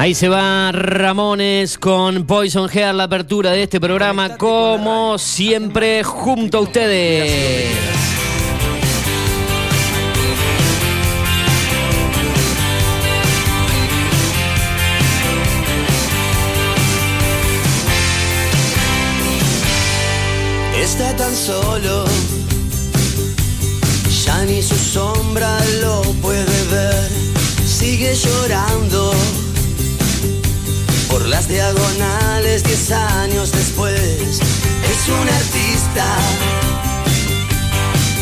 Ahí se va Ramones con Poison Hair, la apertura de este programa, como siempre, junto a ustedes. Está tan solo, ya ni su sombra lo puede ver, sigue llorando las diagonales diez años después. Es un artista.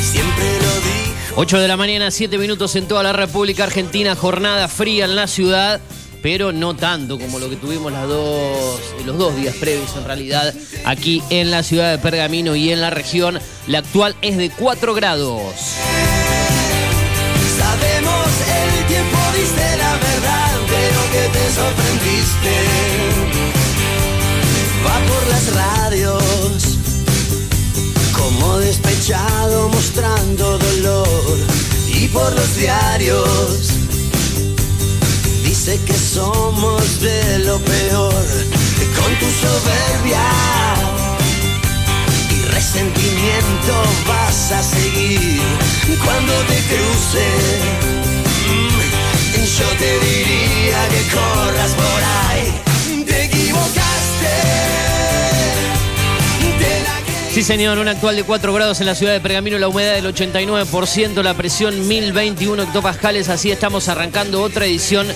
Siempre lo dijo. 8 de la mañana, 7 minutos en toda la República Argentina, jornada fría en la ciudad pero no tanto como lo que tuvimos las dos, los dos días previos en realidad aquí en la ciudad de Pergamino y en la región. La actual es de 4 grados. Sabemos el tiempo diste la verdad, pero que te sorprendiste. Despechado mostrando dolor. Y por los diarios, dice que somos de lo peor. Con tu soberbia y resentimiento vas a seguir cuando te cruce. mm, Yo te diría que corras por ahí. Sí, señor, un actual de 4 grados en la ciudad de Pergamino, la humedad del 89%, la presión 1021 hectopascales. Así estamos arrancando otra edición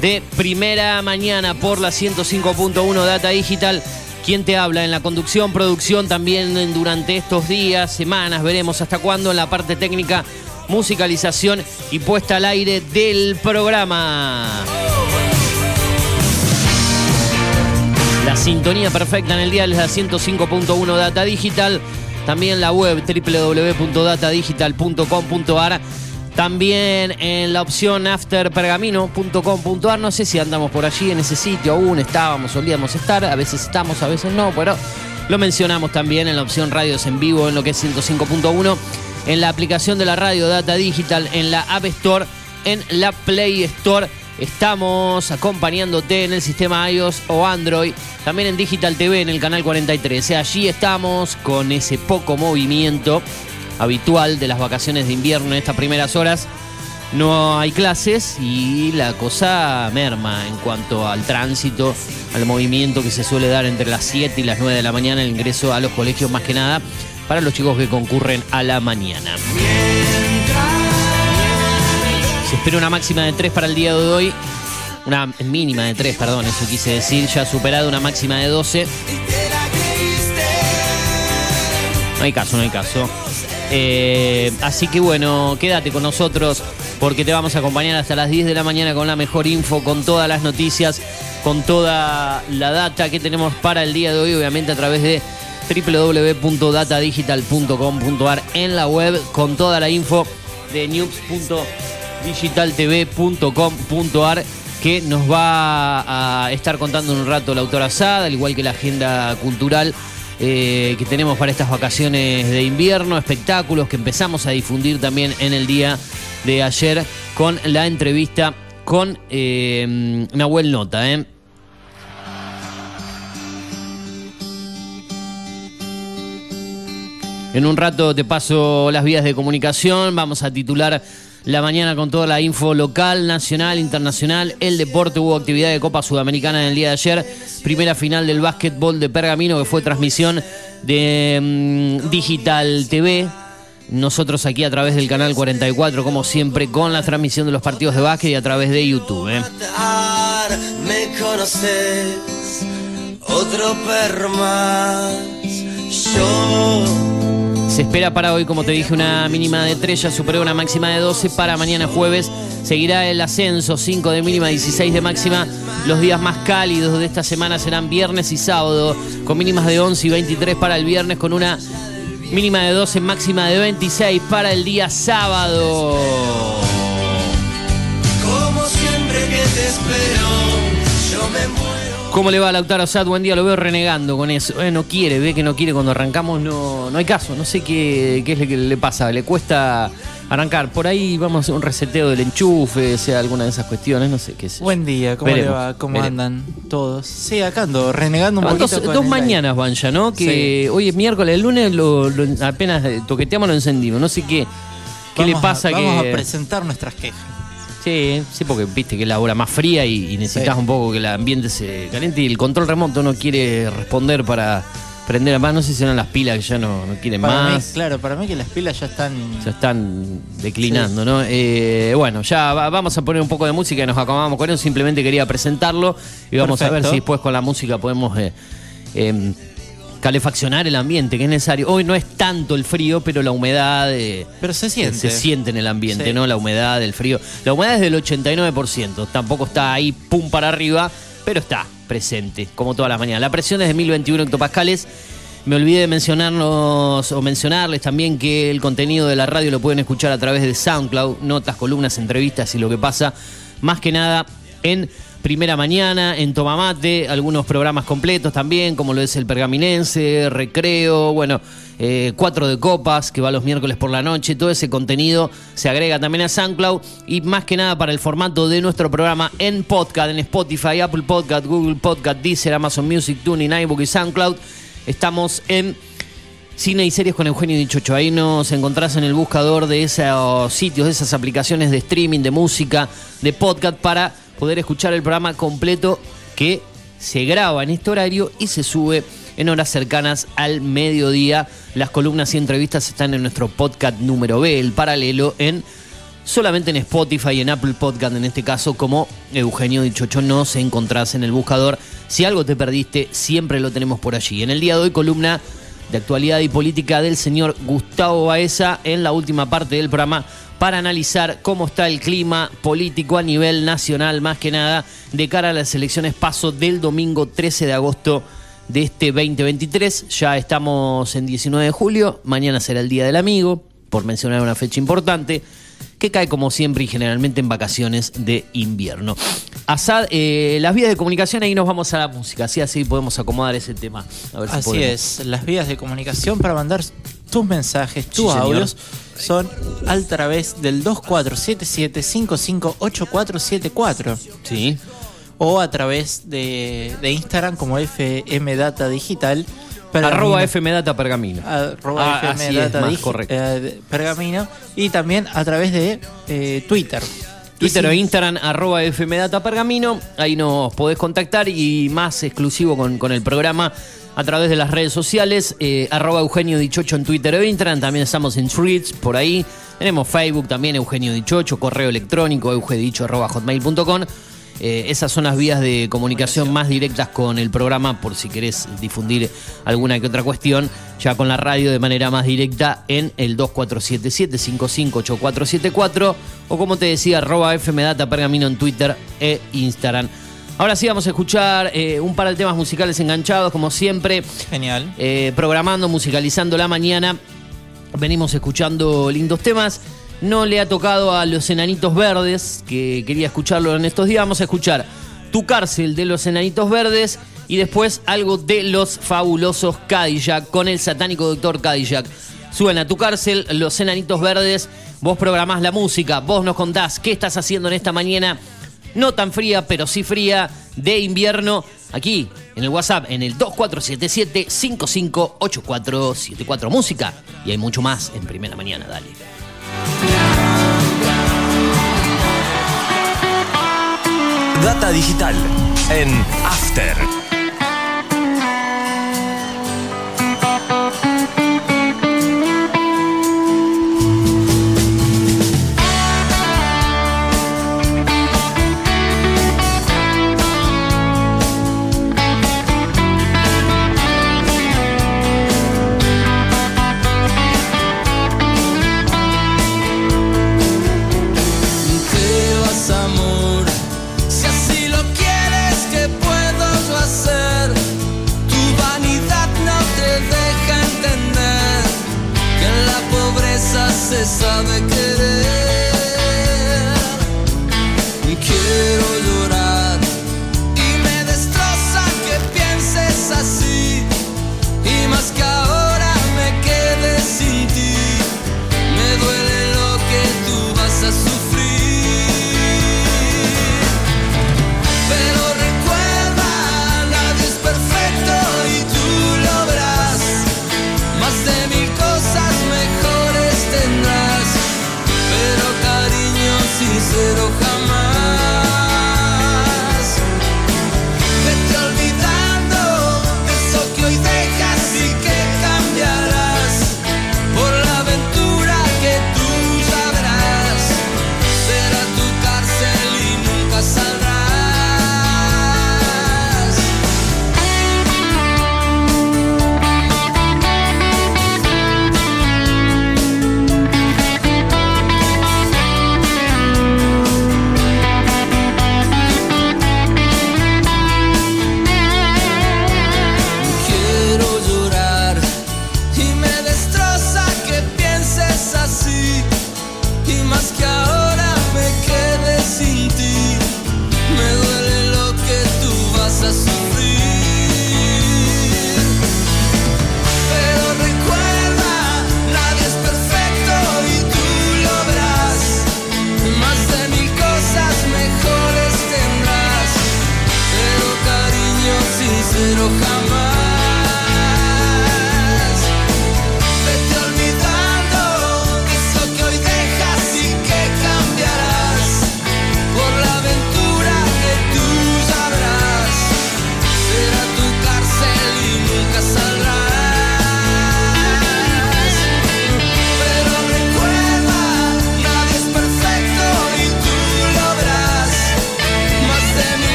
de Primera Mañana por la 105.1 Data Digital. ¿Quién te habla en la conducción, producción también durante estos días, semanas? Veremos hasta cuándo en la parte técnica, musicalización y puesta al aire del programa. Sintonía perfecta en el día es la 105.1 Data Digital. También la web www.datadigital.com.ar. También en la opción afterpergamino.com.ar. No sé si andamos por allí en ese sitio aún. Estábamos, solíamos estar. A veces estamos, a veces no. Pero lo mencionamos también en la opción radios en vivo en lo que es 105.1. En la aplicación de la radio Data Digital. En la App Store. En la Play Store. Estamos acompañándote en el sistema iOS o Android, también en Digital TV en el canal 43. Allí estamos con ese poco movimiento habitual de las vacaciones de invierno en estas primeras horas. No hay clases y la cosa merma en cuanto al tránsito, al movimiento que se suele dar entre las 7 y las 9 de la mañana, el ingreso a los colegios más que nada para los chicos que concurren a la mañana. Se espera una máxima de 3 para el día de hoy. Una mínima de 3, perdón, eso quise decir. Ya superado una máxima de 12. No hay caso, no hay caso. Eh, así que bueno, quédate con nosotros porque te vamos a acompañar hasta las 10 de la mañana con la mejor info, con todas las noticias, con toda la data que tenemos para el día de hoy, obviamente a través de www.datadigital.com.ar en la web con toda la info de news.digitaltv.com.ar que nos va a estar contando en un rato la autora Sada, al igual que la agenda cultural eh, que tenemos para estas vacaciones de invierno, espectáculos que empezamos a difundir también en el día de ayer con la entrevista con eh, Nahuel Nota. ¿eh? En un rato te paso las vías de comunicación, vamos a titular la mañana con toda la info local, nacional, internacional, el deporte, hubo actividad de Copa Sudamericana en el día de ayer, primera final del básquetbol de Pergamino que fue transmisión de mm, Digital TV. Nosotros aquí a través del canal 44, como siempre, con la transmisión de los partidos de básquet y a través de YouTube. ¿eh? me conoces, otro. Yo Se espera para hoy, como te dije, una mínima de 3, ya superó una máxima de 12. Para mañana jueves seguirá el ascenso, 5 de mínima, 16 de máxima. Los días más cálidos de esta semana serán viernes y sábado, con mínimas de 11 y 23 para el viernes, con una mínima de 12, máxima de 26 para el día sábado. como siempre que te espero, yo me muero. ¿Cómo le va a Lautaro Sad? Buen día, lo veo renegando con eso. Eh, no quiere, ve que no quiere cuando arrancamos, no, no hay caso. No sé qué, qué es lo que le pasa, le cuesta arrancar. Por ahí vamos a hacer un reseteo del enchufe, sea alguna de esas cuestiones, no sé qué es. Buen día, ¿cómo Veremos, le va? ¿Cómo veremos. andan todos? Sí, acá ando renegando un Ah, poquito. dos con dos el mañanas van ya, ¿no? Que hoy es miércoles, el lunes lo, lo- apenas toqueteamos, lo encendimos. No sé qué, qué le Vamos a- pasa Vamos que. a presentar nuestras quejas. Sí, sí, porque viste que es la hora más fría y, y necesitas Sí. un poco que el ambiente se caliente y el control remoto no quiere responder para prender a más. No sé si eran las pilas que ya no, no quieren Para mí, más. claro, para mí que las pilas ya están. Ya están declinando, ¿no? Eh, bueno, ya va- vamos a poner un poco de música y nos acomodamos con eso. Simplemente quería presentarlo y vamos a ver si después con la música podemos eh, eh, calefaccionar el ambiente, que es necesario. Hoy no es tanto el frío, pero la humedad eh, Pero se siente. se siente en el ambiente, Sí. ¿no? La humedad, el frío. La humedad es del 89%, tampoco está ahí pum para arriba, pero está presente, como todas las mañanas. La presión es de 1021 hectopascales. Me olvidé de mencionarnos o mencionarles también que el contenido de la radio lo pueden escuchar a través de SoundCloud, notas, columnas, entrevistas y lo que pasa, más que nada en Primera Mañana, en Tomamate, algunos programas completos también, como lo es el Pergaminense, Recreo, bueno, eh, Cuatro de Copas, que va los miércoles por la noche, todo ese contenido se agrega también a SoundCloud y más que nada para el formato de nuestro programa en podcast, en Spotify, Apple Podcast, Google Podcast, Deezer, Amazon Music, TuneIn, iBook y SoundCloud. Estamos en Cine y series con Eugenio Dichocho. Ahí nos encontrás en el buscador de esos sitios, de esas aplicaciones de streaming, de música, de podcast para poder escuchar el programa completo que se graba en este horario y se sube en horas cercanas al mediodía. Las columnas y entrevistas están en nuestro podcast número B, el paralelo, en solamente en Spotify y en Apple Podcast, en este caso, como Eugenio Dichocho, nos encontrás en el buscador. Si algo te perdiste, siempre lo tenemos por allí. En el día de hoy, columna de actualidad y política del señor Gustavo Baeza en la última parte del programa para analizar cómo está el clima político a nivel nacional, más que nada, de cara a las elecciones paso del domingo 13 de agosto de este 2023. Ya estamos en 19 de julio, mañana será el Día del Amigo, por mencionar una fecha importante, que cae como siempre y generalmente en vacaciones de invierno. Asad, eh, las vías de comunicación, ahí nos vamos a la música, así así podemos acomodar ese tema. A ver si Así es, las vías de comunicación para mandar tus mensajes, tus audios, son al través del 2477-558474 Sí. o a través de, de Instagram como FM Data Digital. Arroba FM Data Pergamino. arroba Ah, FM es, Data Digi- eh, Pergamino y también a través de eh, Twitter. Twitter o Instagram, arroba FMData Pergamino. Ahí nos podés contactar y más exclusivo con, con el programa a través de las redes sociales. eh, arroba Eugenio Dichocho en Twitter o Instagram. También estamos en Threads por ahí. Tenemos Facebook también, Eugenio Dichocho, correo electrónico, eugedicho arroba hotmail.com. Eh, esas son las vías de comunicación más directas con el programa por si querés difundir alguna que otra cuestión, ya con la radio de manera más directa en el 2477-558474 o como te decía, arroba FMData Pergamino en Twitter e Instagram. Ahora sí vamos a escuchar eh, un par de temas musicales enganchados, como siempre, Genial. eh, programando, musicalizando la mañana. Venimos escuchando lindos temas. No le ha tocado a los Enanitos Verdes, que quería escucharlo en estos días. Vamos a escuchar Tu cárcel de los Enanitos Verdes y después algo de los fabulosos Cadillac con el satánico doctor Cadillac. Suena Tu cárcel, los Enanitos Verdes. Vos programás la música, vos nos contás qué estás haciendo en esta mañana no tan fría, pero sí fría, de invierno, aquí en el WhatsApp, en el 2477-558474 Música. Y hay mucho más en primera mañana, dale. Data digital en After.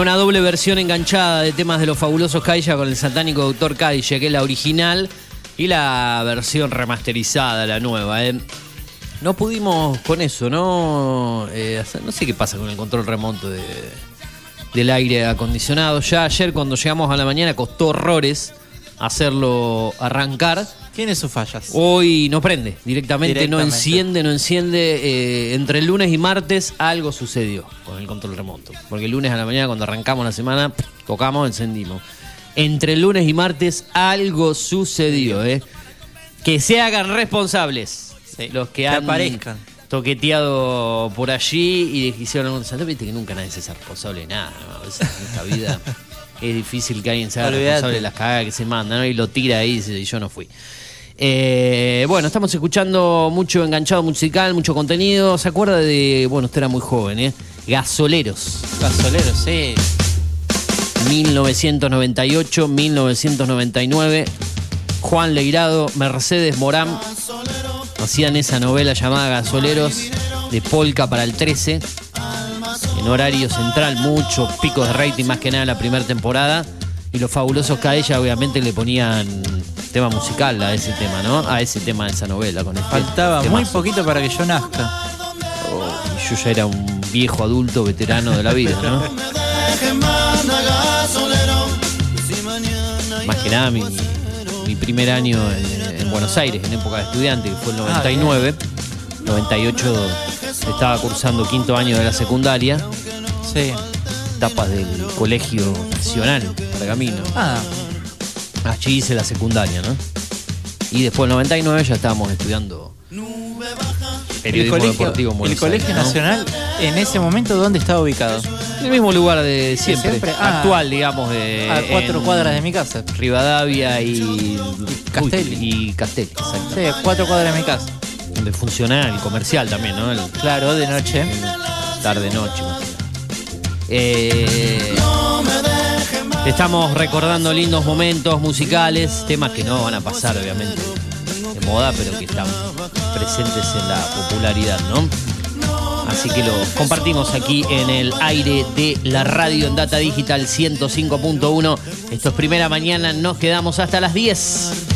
Una doble versión enganchada de temas de los fabulosos Kaija con el satánico doctor Kaija, que es la original, y la versión remasterizada, la nueva. ¿eh? No pudimos con eso, ¿no? Eh, no sé qué pasa con el control remoto de, del aire acondicionado. Ya ayer, cuando llegamos a la mañana, costó horrores hacerlo arrancar. Tiene sus fallas. Hoy no prende, directamente, no enciende, no enciende. Eh, entre el lunes y martes algo sucedió con el control remoto. Porque el lunes a la mañana cuando arrancamos la semana, tocamos, encendimos. Entre el lunes y martes algo sucedió, ¿eh? Que se hagan responsables los que, han aparezcan. toqueteado por allí y hicieron un. Viste que nunca nadie se hace responsable de nada, a veces en esta vida. es difícil que alguien sea responsable de las cagadas que se mandan y lo tira ahí y dice, yo no fui. Eh, bueno, estamos escuchando mucho enganchado musical, mucho contenido. ¿Se acuerda de, bueno, usted era muy joven, ¿eh? Gasoleros. Gasolero, sí. 1998, 1999. Juan Leirado, Mercedes Morán hacían esa novela llamada Gasoleros de Polka para el 13. En horario central, muchos picos de rating, más que nada en la primera temporada. Y los fabulosos Caella, obviamente, le ponían tema musical a ese tema, ¿no? A ese tema de esa novela. Con este Faltaba muy poquito para que yo nazca. Y yo ya era un viejo adulto veterano de la vida, ¿no? Más que nada mi, mi primer año en, en Buenos Aires, en época de estudiante, que fue el Ah, 99. 98 estaba cursando quinto año de la secundaria, Sí. Etapas del colegio nacional, Pergamino. Ah, Allí hice la secundaria, ¿no? Y después del 99 ya estábamos estudiando el periodismo colegio, deportivo en el colegio Aires, ¿no? nacional, en ese momento, ¿dónde estaba ubicado? En el mismo lugar de siempre, siempre? Ah. actual, digamos, de A cuatro cuadras de mi casa. Rivadavia y, Castelli. Uy, y Castelli, exacto. Sí, cuatro cuadras de mi casa. Donde funciona el comercial también, ¿no? El Claro, de noche. tarde Eh, estamos recordando lindos momentos musicales, temas que no van a pasar obviamente de moda, pero que están presentes en la popularidad, ¿no? Así que lo compartimos aquí en el aire de la radio en Data Digital 105.1. Esto es primera mañana, nos quedamos hasta las 10.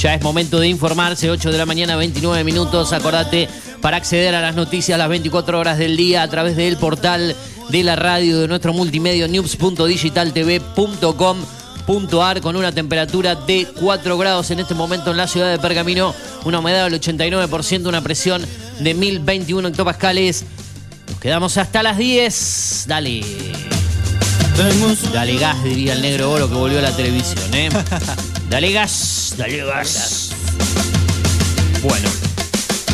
Ya es momento de informarse, 8 de la mañana, 29 minutos. Acordate, para acceder a las noticias las 24 horas del día a través del portal de la radio de nuestro multimedio news.digitaltv.com.ar con una temperatura de 4 grados en este momento en la ciudad de Pergamino, una humedad del 89%, una presión de 1021 hectopascales. Nos quedamos hasta las 10. Dale. Dale gas, diría el negro oro que volvió a la televisión, ¿eh? Dale gas, dale gas. Bueno,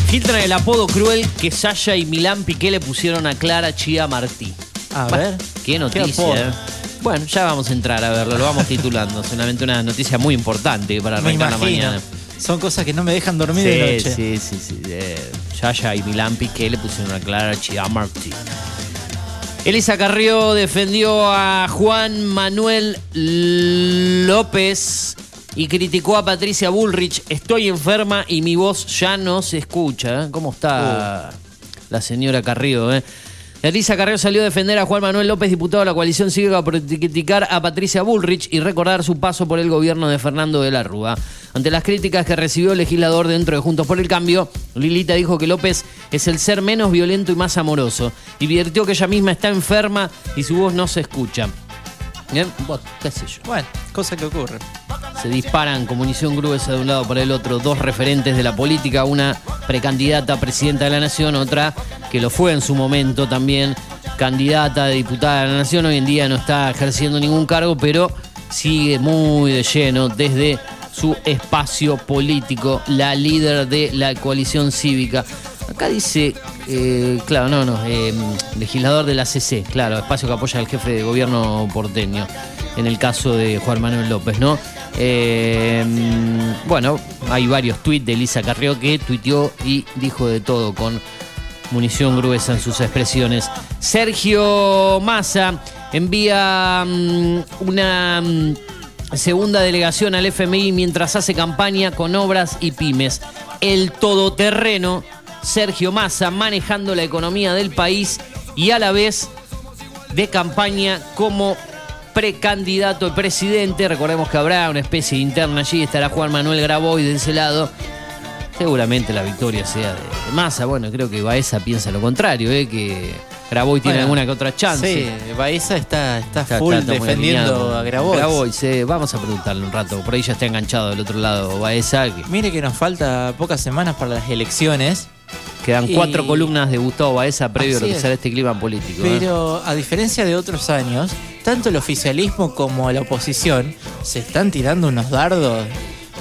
filtran el apodo cruel que Sasha y Milán Piqué le pusieron a Clara Chía Martí. A ver. Qué noticia. ¿eh? Bueno, ya vamos a entrar a verlo, lo vamos titulando. Solamente una noticia muy importante para arrancar la mañana. Son cosas que no me dejan dormir de noche. sí, sí, sí. Eh, Yaya y Milán Piqué le pusieron a Clara Chiamarty. Elisa Carrió defendió a Juan Manuel López y criticó a Patricia Bullrich. Estoy enferma y mi voz ya no se escucha. ¿eh? ¿Cómo está la señora Carrió? Eh? Elisa Carrió salió a defender a Juan Manuel López, diputado de la coalición cívica, por criticar a Patricia Bullrich y recordar su paso por el gobierno de Fernando de la Rúa. Ante las críticas que recibió el legislador dentro de Juntos por el Cambio, Lilita dijo que López es el ser menos violento y más amoroso. Y advirtió que ella misma está enferma y su voz no se escucha. Bueno, qué sé yo. Bueno, cosa que ocurre. Se disparan como munición gruesa de un lado para el otro dos referentes de la política, una precandidata a presidenta de la nación, otra que lo fue en su momento también candidata a diputada de la nación, hoy en día no está ejerciendo ningún cargo, pero sigue muy de lleno desde su espacio político, la líder de la coalición cívica. Acá dice, eh, claro, no, no, eh, legislador de la CC, claro, espacio que apoya al jefe de gobierno porteño, en el caso de Juan Manuel López, ¿no? Eh, bueno, hay varios tuits de Elisa Carrió que tuiteó y dijo de todo con munición gruesa en sus expresiones. Sergio Massa envía mm, una mm, segunda delegación al FMI mientras hace campaña con obras y pymes. El todoterreno, Sergio Massa, manejando la economía del país y a la vez de campaña como precandidato a presidente. Recordemos que habrá una especie de interna allí, estará Juan Manuel Graboy de ese lado. Seguramente la victoria sea de, de Massa. Bueno, creo que Baeza piensa lo contrario, ¿eh? que Graboy tiene Bueno, alguna que otra chance. Sí, Baeza está, está, Está- full está defendiendo a. Grabois, sí, vamos a preguntarle un rato. Por ahí ya está enganchado del otro lado Baeza. que Mire que nos falta pocas semanas para las elecciones, quedan Y- cuatro columnas de Gustavo Baeza previo a lo Así que será este clima político. ¿eh? pero a diferencia de otros años, tanto el oficialismo como la oposición se están tirando unos dardos,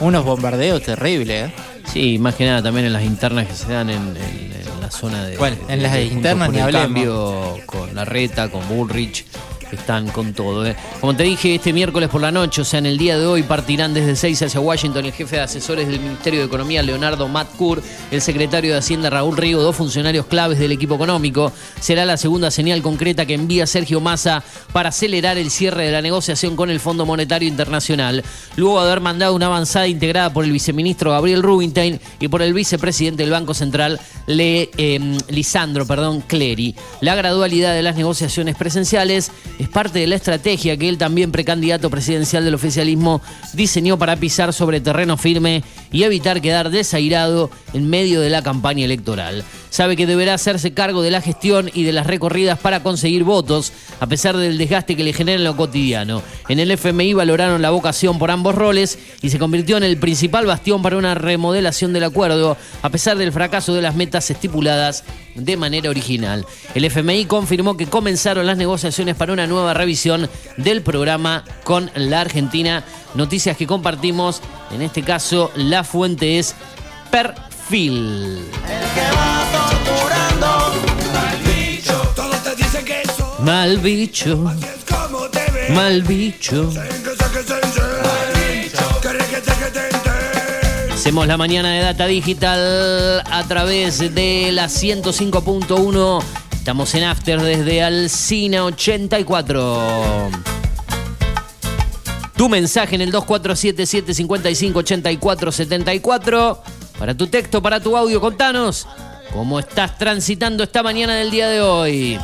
unos bombardeos terribles. ¿eh? Sí, más que nada también en las internas que se dan en, en- en la zona de. Bueno, en de- las de internas ni hablemos. Cambio, con la reta, con Bullrich, están con todo. ¿eh? Como te dije, este miércoles por la noche, o sea, en el día de hoy, partirán desde 6 hacia Washington el jefe de asesores del Ministerio de Economía, Leonardo Matkur, el secretario de Hacienda, Raúl Rigo, dos funcionarios claves del equipo económico. Será la segunda señal concreta que envía Sergio Massa para acelerar el cierre de la negociación con el Fondo Monetario Internacional. Luego de haber mandado una avanzada integrada por el viceministro Gabriel Rubinstein y por el vicepresidente del Banco Central, eh, Lisandro perdón, Clery. La gradualidad de las negociaciones presenciales es parte de la estrategia que él también precandidato presidencial del oficialismo diseñó para pisar sobre terreno firme y evitar quedar desairado en medio de la campaña electoral. Sabe que deberá hacerse cargo de la gestión y de las recorridas para conseguir votos, a pesar del desgaste que le genera en lo cotidiano. En el FMI valoraron la vocación por ambos roles y se convirtió en el principal bastión para una remodelación del acuerdo, a pesar del fracaso de las metas estipuladas de manera original. El FMI confirmó que comenzaron las negociaciones para una nueva revisión del programa con la Argentina. Noticias que compartimos, en este caso la fuente es Perfil. Todos te dicen que eso Mal bicho, como te ves. mal bicho. Hacemos la mañana de Data Digital a través de la 105.1. Estamos en After desde Alcina 84. Tu mensaje en el 2477-558474 para tu texto, para tu audio. Contanos cómo estás transitando esta mañana del día de hoy.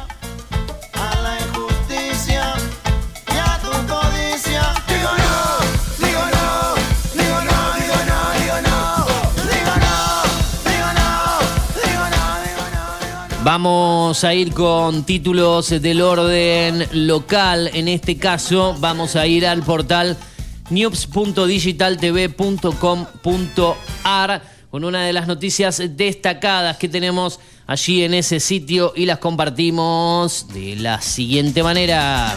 Vamos a ir con títulos del orden local. En este caso, vamos a ir al portal news.digitaltv.com.ar con una de las noticias destacadas que tenemos allí en ese sitio y las compartimos de la siguiente manera.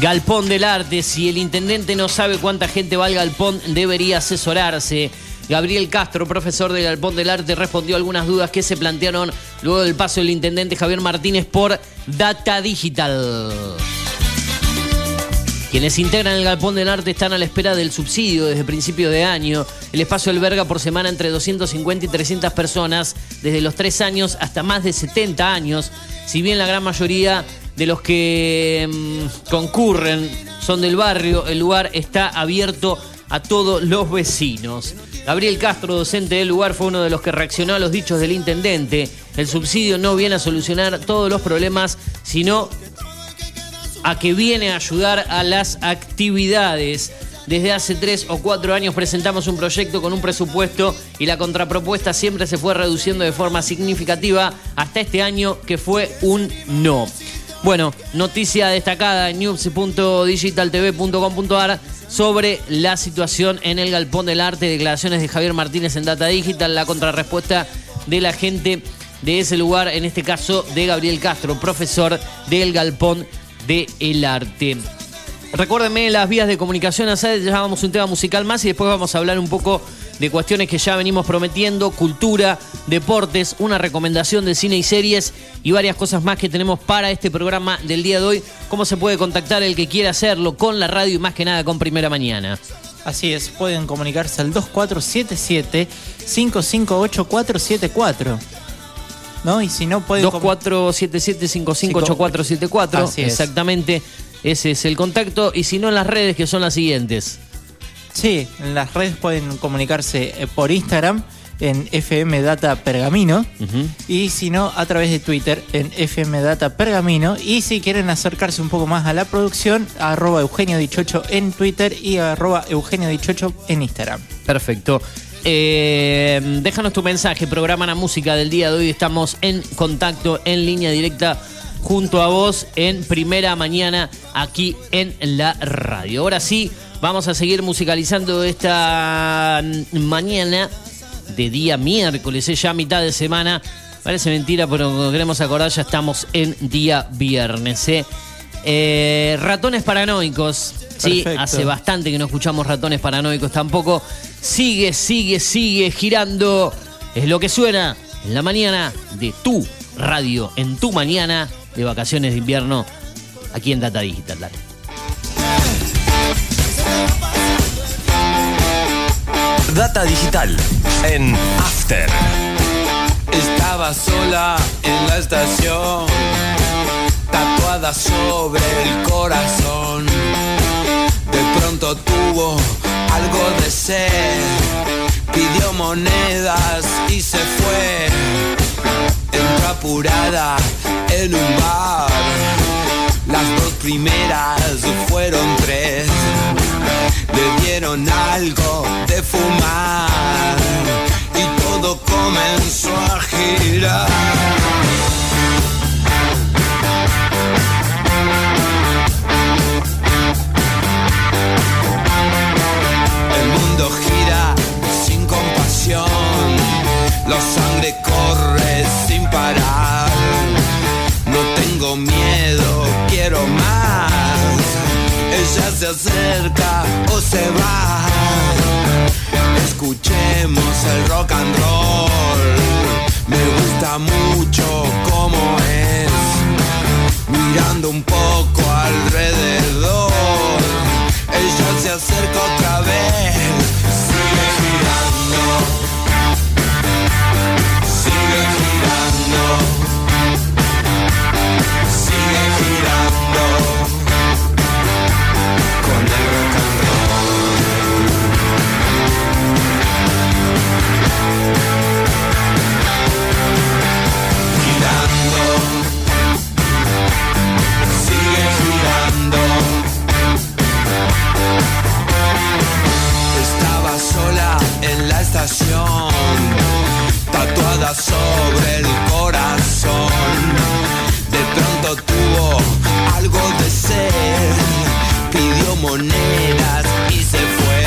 Galpón del Arte. Si el intendente no sabe cuánta gente va al galpón, debería asesorarse. Gabriel Castro, profesor del Galpón del Arte, respondió algunas dudas que se plantearon luego del paso del intendente Javier Martínez por Data Digital. Quienes integran el Galpón del Arte están a la espera del subsidio desde principio de año. El espacio alberga por semana entre 250 y 300 personas, desde los 3 años hasta más de 70 años. Si bien la gran mayoría de los que mm, concurren son del barrio, el lugar está abierto a todos los vecinos. Gabriel Castro, docente del lugar, fue uno de los que reaccionó a los dichos del intendente. El subsidio no viene a solucionar todos los problemas, sino a que viene a ayudar a las actividades. Desde hace tres o cuatro años presentamos un proyecto con un presupuesto y la contrapropuesta siempre se fue reduciendo de forma significativa hasta este año que fue un no. Bueno, noticia destacada en news.digitaltv.com.ar sobre la situación en el Galpón del Arte, declaraciones de Javier Martínez en Data Digital, la contrarrespuesta de la gente de ese lugar, en este caso de Gabriel Castro, profesor del Galpón del Arte. Recuérdenme las vías de comunicación, ya vamos un tema musical más y después vamos a hablar un poco de cuestiones que ya venimos prometiendo, cultura, deportes, una recomendación de cine y series y varias cosas más que tenemos para este programa del día de hoy. ¿Cómo se puede contactar el que quiera hacerlo con la radio y más que nada con Primera Mañana? Así es, pueden comunicarse al 2477-558474. ¿No? Y si no pueden... com- 2477-558474, Así es. exactamente. Ese es el contacto. Y si no, en las redes que son las siguientes. Sí, en las redes pueden comunicarse eh, por Instagram en FM Data Pergamino y si no a través de Twitter en FM Data Pergamino y si quieren acercarse un poco más a la producción arroba Eugenio Dichocho en Twitter y arroba Eugenio Dichocho en Instagram. Perfecto. Eh, déjanos tu mensaje, programa la música del día de hoy. Estamos en contacto, en línea directa, junto a vos en primera mañana aquí en la radio. Ahora sí, vamos a seguir musicalizando esta mañana de día miércoles, es ya mitad de semana. Parece mentira, pero cuando queremos acordar ya estamos en día viernes. ¿eh? Eh, ratones paranoicos. Sí, Perfecto. hace bastante que no escuchamos ratones paranoicos tampoco. Sigue, sigue, sigue girando. Es lo que suena en la mañana de tu radio, en tu mañana de vacaciones de invierno, aquí en Data Digital. Dale. Data digital en After. Estaba sola en la estación, tatuada sobre el corazón. De pronto tuvo algo de sed, pidió monedas y se fue. Entró apurada en un bar, las dos primeras fueron tres. Le dieron algo de fumar y todo comenzó a girar. El mundo gira sin compasión, la sangre corre sin parar. No tengo miedo, quiero más. Ella se acerca o se va. Escuchemos el rock and roll. Me gusta mucho como es. Mirando un poco alrededor. Ella se acerca otra vez. Sigue girando. Tatuada sobre el corazón. De pronto tuvo algo de sed, pidió monedas y se fue.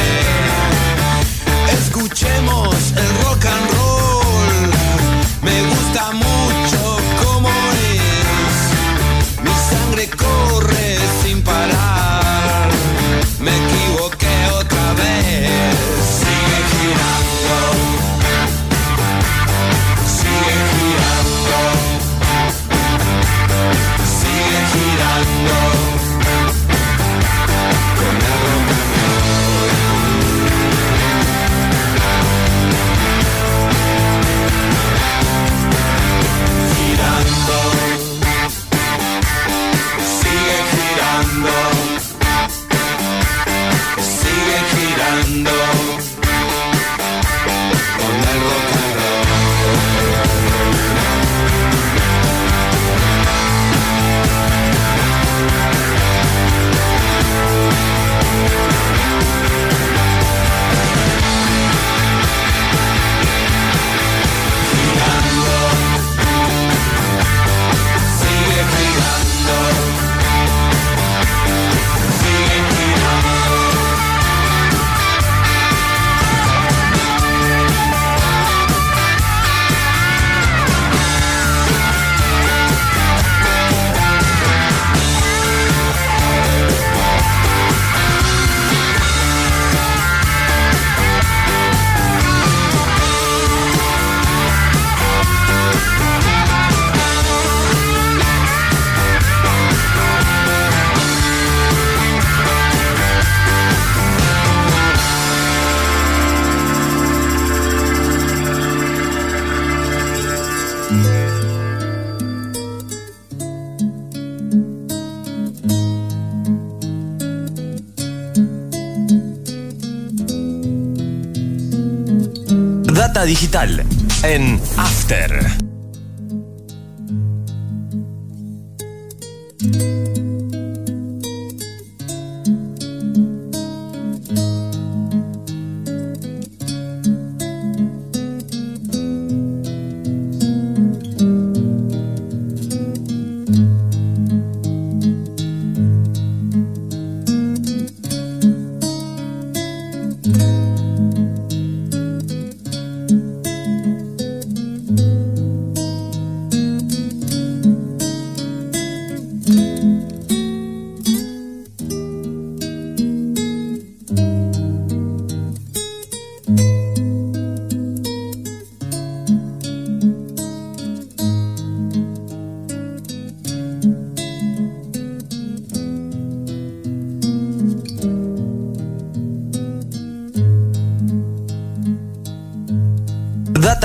Escuchemos el rock and roll, Data digital en After.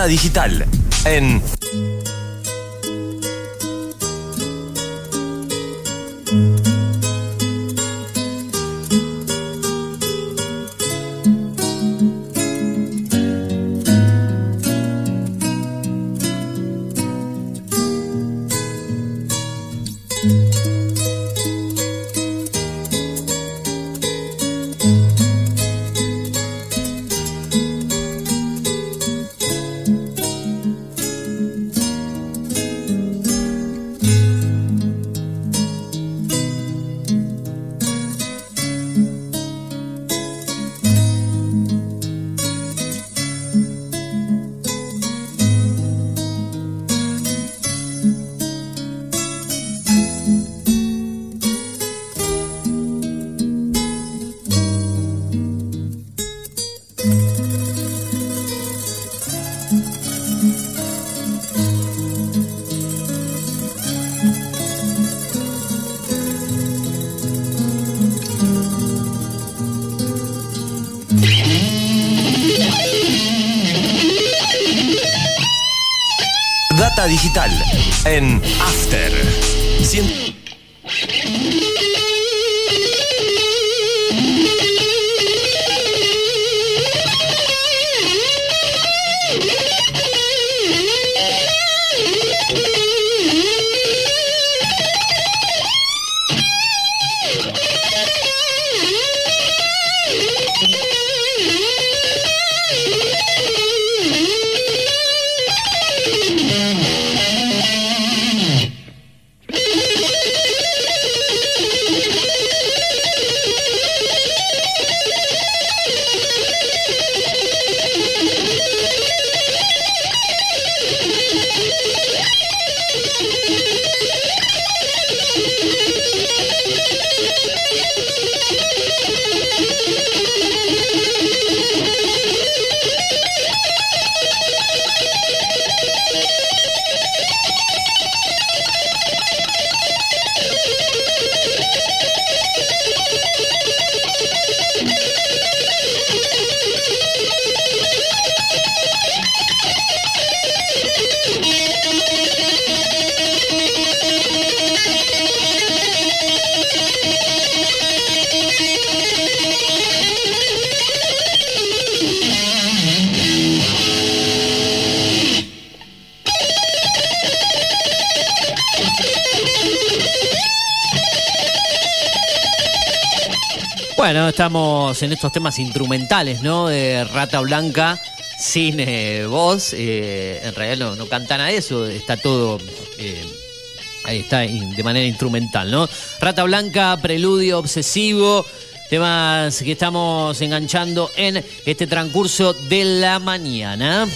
Digital en en After. Bueno, estamos en estos temas instrumentales, ¿no? De Rata Blanca, sin eh, voz. eh, en realidad no, no canta nada de eso, está todo. eh, ahí está, de manera instrumental, ¿no? Rata Blanca, preludio obsesivo. Temas que estamos enganchando en este transcurso de la mañana.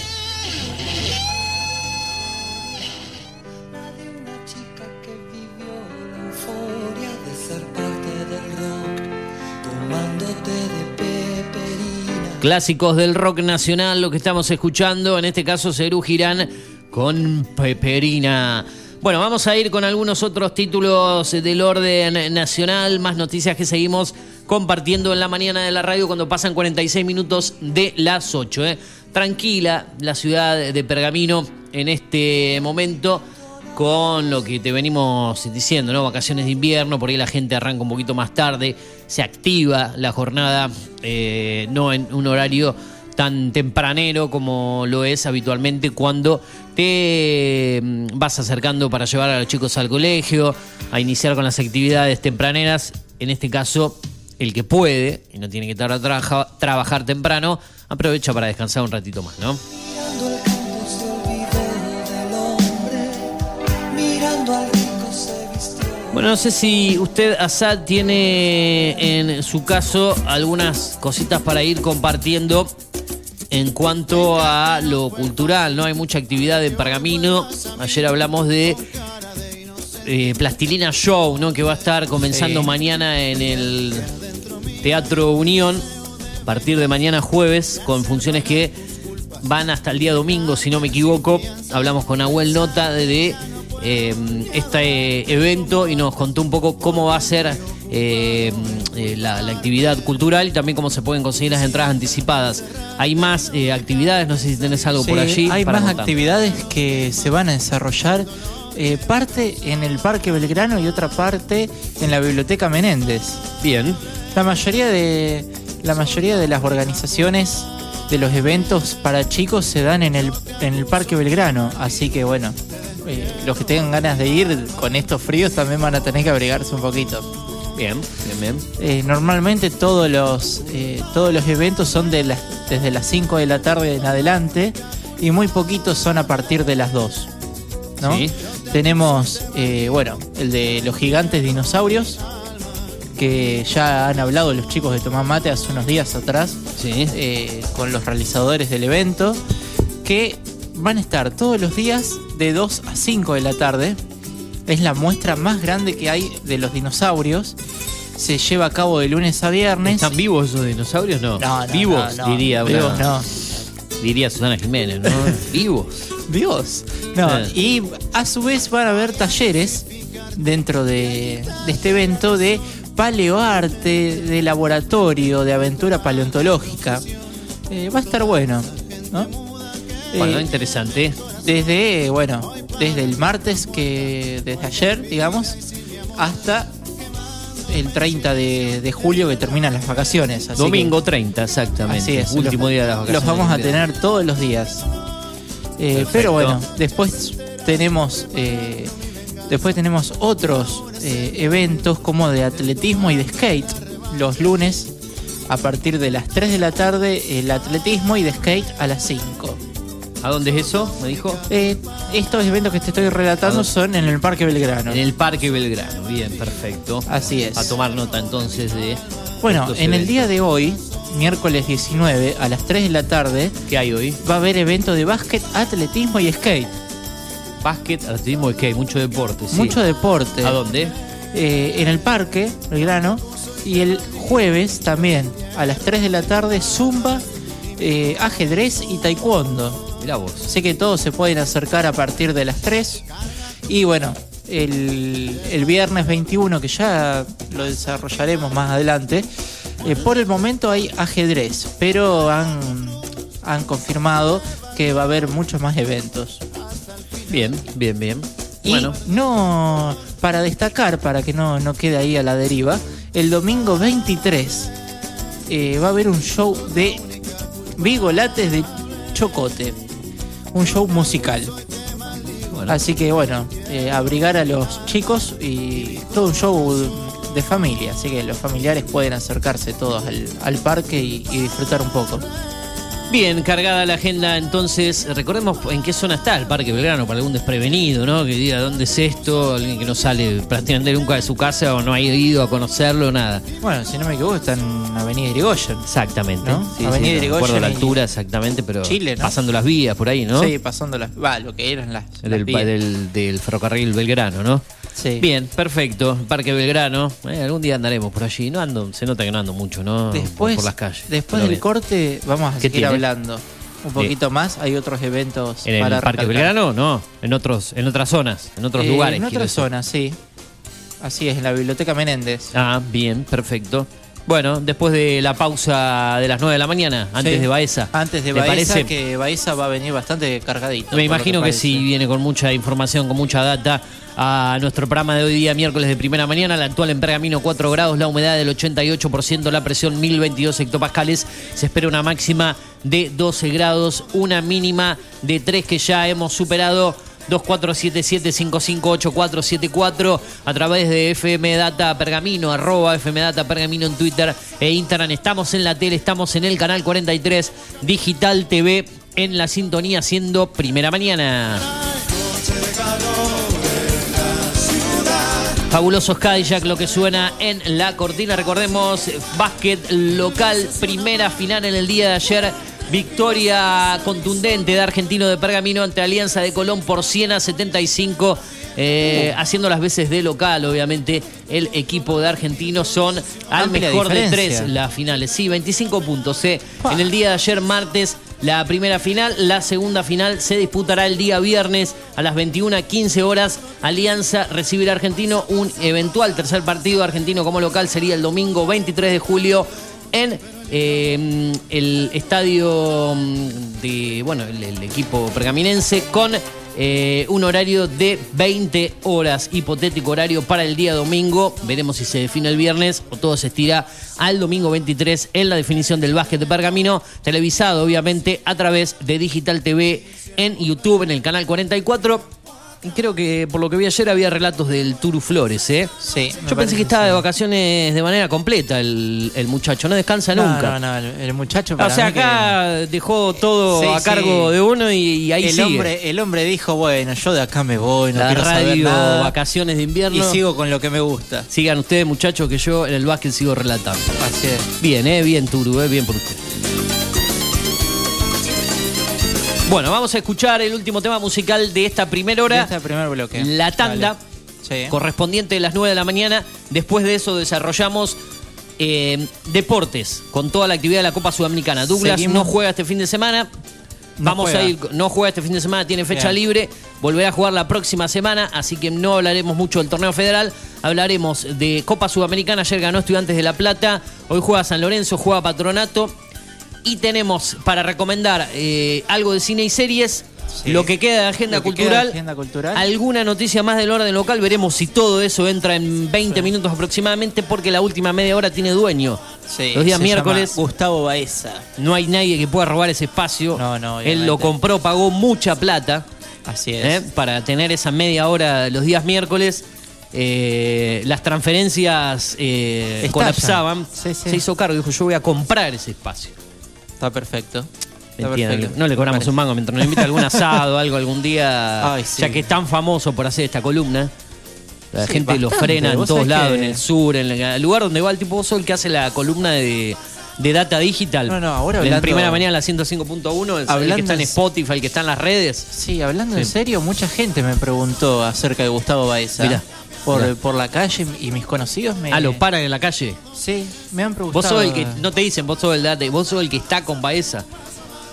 Clásicos del rock nacional, lo que estamos escuchando, en este caso Cerú Girán con Peperina. Bueno, vamos a ir con algunos otros títulos del orden nacional, más noticias que seguimos compartiendo en la mañana de la radio cuando pasan 46 minutos de las 8. ¿eh? Tranquila la ciudad de Pergamino en este momento con lo que te venimos diciendo, ¿no? Vacaciones de invierno, por ahí la gente arranca un poquito más tarde, se activa la jornada, eh, no en un horario tan tempranero como lo es habitualmente cuando te mm, vas acercando para llevar a los chicos al colegio, a iniciar con las actividades tempraneras, en este caso el que puede y no tiene que estar a trabaja- trabajar temprano, aprovecha para descansar un ratito más, ¿no? Bueno, no sé si usted, Asad, tiene en su caso algunas cositas para ir compartiendo en cuanto a lo cultural, ¿no? Hay mucha actividad en Pergamino. Ayer hablamos de eh, Plastilina Show, ¿no? Que va a estar comenzando Sí. mañana en el Teatro Unión, a partir de mañana jueves, con funciones que van hasta el día domingo, si no me equivoco. Hablamos con Abuel Nota de, de, eh, este evento y nos contó un poco cómo va a ser eh, eh, la, la actividad cultural y también cómo se pueden conseguir las entradas anticipadas. Hay más eh, actividades, no sé si tenés algo por allí. Hay más contar. actividades que se van a desarrollar. eh, parte en el Parque Belgrano y otra parte en la Biblioteca Menéndez. Bien. La mayoría de la mayoría de las organizaciones de los eventos para chicos se dan en el en el Parque Belgrano, así que bueno, eh, los que tengan ganas de ir con estos fríos también van a tener que abrigarse un poquito. Bien, bien, bien. Eh, normalmente todos los eh, todos los eventos son de las desde las 5 de la tarde en adelante y muy poquitos son a partir de las 2. ¿no? Sí. Tenemos, eh, bueno, el de los gigantes dinosaurios, que ya han hablado los chicos de Tomás Mate hace unos días atrás, Sí. eh, con los realizadores del evento, que van a estar todos los días de 2 a 5 de la tarde. Es la muestra más grande que hay de los dinosaurios. Se lleva a cabo de lunes a viernes. ¿Están vivos esos dinosaurios? No. No, no, vivos, no, diría vivos no. diría Susana Jiménez, ¿no? vivos. No, Eh. y a su vez van a haber talleres dentro de, de este evento de paleoarte, de laboratorio, de aventura paleontológica. Eh, va a estar bueno, ¿no? Bueno, Eh, interesante. Desde, bueno, desde el martes, que desde ayer, digamos, hasta el 30 de, de julio que terminan las vacaciones. así que- Domingo 30, exactamente. Así es. Último los, día de las vacaciones. Los vamos a tener todos los días. Eh, pero bueno, después tenemos eh, después tenemos otros eh, eventos como de atletismo y de skate. Los lunes a partir de las 3 de la tarde el atletismo y de skate a las 5. ¿A dónde es eso? Me dijo. Eh, estos eventos que te estoy relatando ¿A son en el Parque Belgrano. En el Parque Belgrano. Bien, perfecto. Así es. A tomar nota entonces de. Bueno, en el día de hoy, miércoles 19 a las 3 de la tarde, ¿Qué hay hoy? va a haber evento de básquet, atletismo y skate. Básquet, atletismo, ¿qué? Mucho deporte. sí. Mucho deporte. ¿A dónde? Eh, en el parque, Belgrano. Y el jueves también, a las 3 de la tarde, zumba, eh, ajedrez y taekwondo. Mirá vos. Sé que todos se pueden acercar a partir de las 3. Y bueno, el, el viernes 21, que ya lo desarrollaremos más adelante, eh, por el momento hay ajedrez, pero han, han confirmado que va a haber muchos más eventos. Bien, bien, bien. Y bueno, no, para destacar, para que no, no quede ahí a la deriva, el domingo 23 eh, va a haber un show de Vigolates de Chocote. Un show musical. bueno. Así que bueno, eh, abrigar a los chicos y todo un show de familia. Así que los familiares pueden acercarse todos al, al parque y, y disfrutar un poco. Bien, cargada la agenda, entonces, recordemos en qué zona está el Parque Belgrano, para algún desprevenido, ¿no? Que diga dónde es esto, alguien que no sale prácticamente nunca de su casa o no ha ido a conocerlo, nada. Bueno, si no me equivoco, está en Avenida Irigoyen. Exactamente. ¿No? Sí, Avenida sí, no Irigoyen recuerdo la altura exactamente, pero Chile, ¿no? pasando las vías por ahí, ¿no? Sí, pasando las. Va, lo que eran las. las Del, vías. del, del ferrocarril Belgrano, ¿no? Sí. Bien, perfecto. Parque Belgrano. Eh, algún día andaremos por allí. No ando, se nota que no ando mucho, ¿no? Después, por, por las calles. después del bien. corte, vamos a ¿Qué seguir un poquito más. Hay otros eventos ¿En el para Parque recalcar. Belgrano? No, en otros, en otras zonas, en otros Eh, lugares. En otras zonas, sí. Así es, en la Biblioteca Menéndez. Ah, bien, perfecto. Bueno, después de la pausa de las 9 de la mañana, antes Sí. de Baeza. Antes de ¿le Baeza, parece? que Baeza va a venir bastante cargadito. Me imagino que, parece. sí, viene con mucha información, con mucha data a nuestro programa de hoy día, miércoles de primera mañana. La actual en Pergamino 4 grados, la humedad del 88%, la presión 1022 hectopascales. Se espera una máxima de 12 grados, una mínima de 3 que ya hemos superado. 2477-558474 a través de FM Data Pergamino, arroba FM Data Pergamino en Twitter e Instagram. Estamos en la tele, estamos en el canal 43 Digital TV en la sintonía siendo primera mañana. Fabulosos Cadillac, lo que suena en la cortina. Recordemos, básquet local, primera final en el día de ayer. Victoria contundente de Argentino de Pergamino ante Alianza de Colón por 100 a 75. eh, haciendo las veces de local, obviamente, el equipo de Argentinos son al mejor de tres las finales. Sí, 25 puntos. eh. En el día de ayer, martes, la primera final. La segunda final se disputará el día viernes a las 21.15 horas. Alianza recibirá a Argentino. Un eventual tercer partido argentino como local sería el domingo 23 de julio en eh, el estadio mm, de, bueno, el, el equipo pergaminense con eh, un horario de 20 horas, hipotético horario para el día domingo. Veremos si se define el viernes o todo se estira al domingo 23 en la definición del básquet de Pergamino, televisado obviamente a través de Digital TV en YouTube, en el canal 44. Creo que por lo que vi ayer había relatos del Turu Flores, ¿eh? Sí. Yo pensé que estaba de vacaciones de manera completa el, el muchacho, no descansa nunca. No, no, el, el muchacho. o para sea, mí que- acá dejó todo Sí, a cargo sí. de uno y, y ahí el sigue. hombre, el hombre dijo, bueno, yo de acá me voy, no la quiero saber radio nada. vacaciones de invierno. Y sigo con lo que me gusta. Sigan ustedes, muchachos, que yo en el básquet sigo relatando. Así es. Bien, eh, bien Turu, eh, bien por usted. Bueno, vamos a escuchar el último tema musical de esta primera hora. Este primer bloque. La tanda. Sí. correspondiente de las 9 de la mañana. Después de eso desarrollamos eh, deportes con toda la actividad de la Copa Sudamericana. Douglas Seguimos. no juega este fin de semana. No Vamos juega. a ir, no juega este fin de semana, tiene fecha Bien. libre, volverá a jugar la próxima semana, así que no hablaremos mucho del torneo federal, hablaremos de Copa Sudamericana, ayer ganó Estudiantes de La Plata, hoy juega San Lorenzo, juega Patronato, y tenemos para recomendar eh, algo de cine y series, Sí. lo que queda de agenda que queda cultural, de agenda cultural. alguna noticia más del orden local, veremos si todo eso entra en 20 minutos aproximadamente, porque la última media hora tiene dueño. Sí, Los días se miércoles llama Gustavo Baeza. no hay nadie que pueda robar ese espacio. No, no, Él lo compró, pagó mucha plata Así es. ¿eh? para tener esa media hora los días miércoles. Eh, las transferencias eh, colapsaban. Se hizo cargo, dijo: Yo voy a comprar ese espacio. Está perfecto. Está Entiendo, perfecto. No le cobramos un mango mientras nos invita a algún asado, algo algún día, Ay, sí. ya que es tan famoso por hacer esta columna. La Sí, gente lo frena en todos lados, que- en el sur, en el, lugar donde va el tipo vos sos el que hace la columna de, de Data Digital. No, no, ahora En hablando- primera mañana la 105.1, es el que Hablando está en en- Spotify, el que está en las redes. Sí, hablando en serio, mucha gente me preguntó acerca de Gustavo Baeza. Mirá, por, mirá. por la calle y mis conocidos me. Ah, lo paran en la calle. Sí, me han preguntado. Vos sos el que, no te dicen, vos sos el Data, vos sos el que está con Baeza.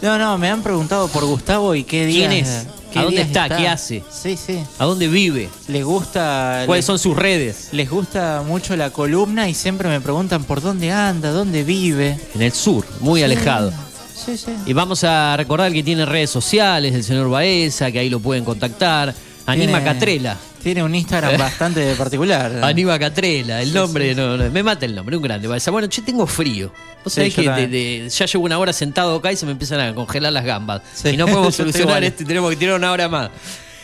No, no, me han preguntado por Gustavo y qué días. ¿Quién es? qué ¿A dónde está? ¿Qué hace? Sí, sí. ¿A dónde vive? Les gusta. ¿Cuáles les, son sus redes? les gusta mucho la columna y siempre me preguntan por dónde anda, dónde vive. En el sur, muy alejado. Sí, sí. Y vamos a recordar que tiene redes sociales, el señor Baeza, que ahí lo pueden contactar. Anima Catrela. Tiene un Instagram bastante particular. Anima Catrela, el nombre, no, no, me mata el nombre, un grande. Bueno, yo tengo frío. Vos Sí, sabés que de- ya llevo una hora sentado acá y se me empiezan a congelar las gambas. Y no podemos solucionar esto y tenemos que tirar una hora más.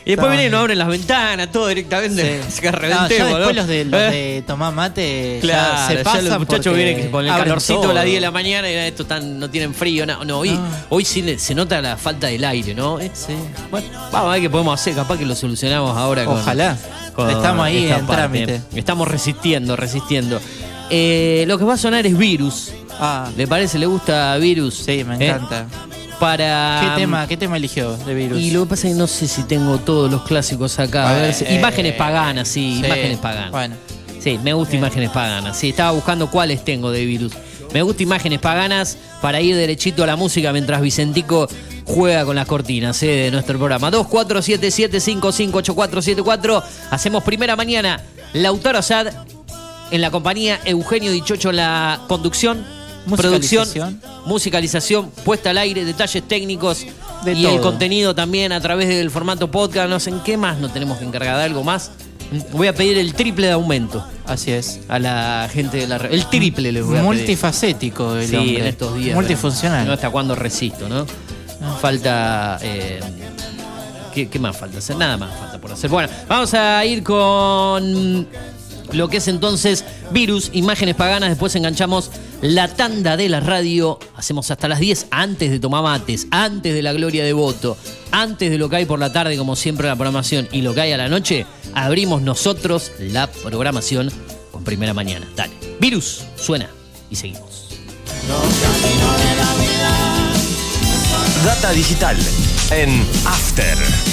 Y después vienen y nos abren las ventanas, todo directamente. Sí. Que No, ya después los de, los ¿Eh? de tomar mate Claro, ya se ya pasan los muchachos vienen con el calorcito a las 10 de la mañana y esto tan, no tienen frío. No, no, hoy, No. hoy sí se nota la falta del aire, ¿no? Eh, Sí. Bueno, vamos a ver qué podemos hacer, capaz que lo solucionamos ahora con. Ojalá. con Estamos ahí en parte. trámite. Estamos resistiendo, resistiendo. Eh, lo que va a sonar es Virus. Ah, ¿Le parece? ¿Le gusta Virus? sí, me ¿Eh? Para. ¿Qué, tema, ¿Qué tema eligió de virus? Y lo que pasa es que no sé si tengo todos los clásicos acá. A ver, si- Eh, imágenes paganas, sí, sí. imágenes paganas. Bueno, Sí, me gusta imágenes paganas. Sí, estaba buscando cuáles tengo de virus. Me gusta imágenes paganas para ir derechito a la música mientras Vicentico juega con las cortinas eh, de nuestro programa. 2477558474. Hacemos primera mañana. Lautaro Sad en la compañía, Eugenio Dichocho en la conducción, producción, Musicalización. puesta al aire, detalles técnicos De y el contenido también a través del formato podcast. No sé en qué más nos tenemos que encargar de algo más. Voy a pedir el triple de aumento así es. a la gente de la red. El triple les voy a pedir. Multifacético el Sí, hombre. en estos días. Multifuncional. No hasta cuándo resisto, ¿no? Falta. eh, ¿qué, qué más falta hacer? Nada más falta por hacer. Bueno, vamos a ir con lo que es entonces virus, imágenes paganas. Después enganchamos la tanda de la radio. Hacemos hasta las 10 antes de tomar mates, antes de la gloria de voto, antes de lo que hay por la tarde, como siempre, la programación y lo que hay a la noche. Abrimos nosotros la programación con primera mañana. Dale. Virus, suena y seguimos. Data digital en After.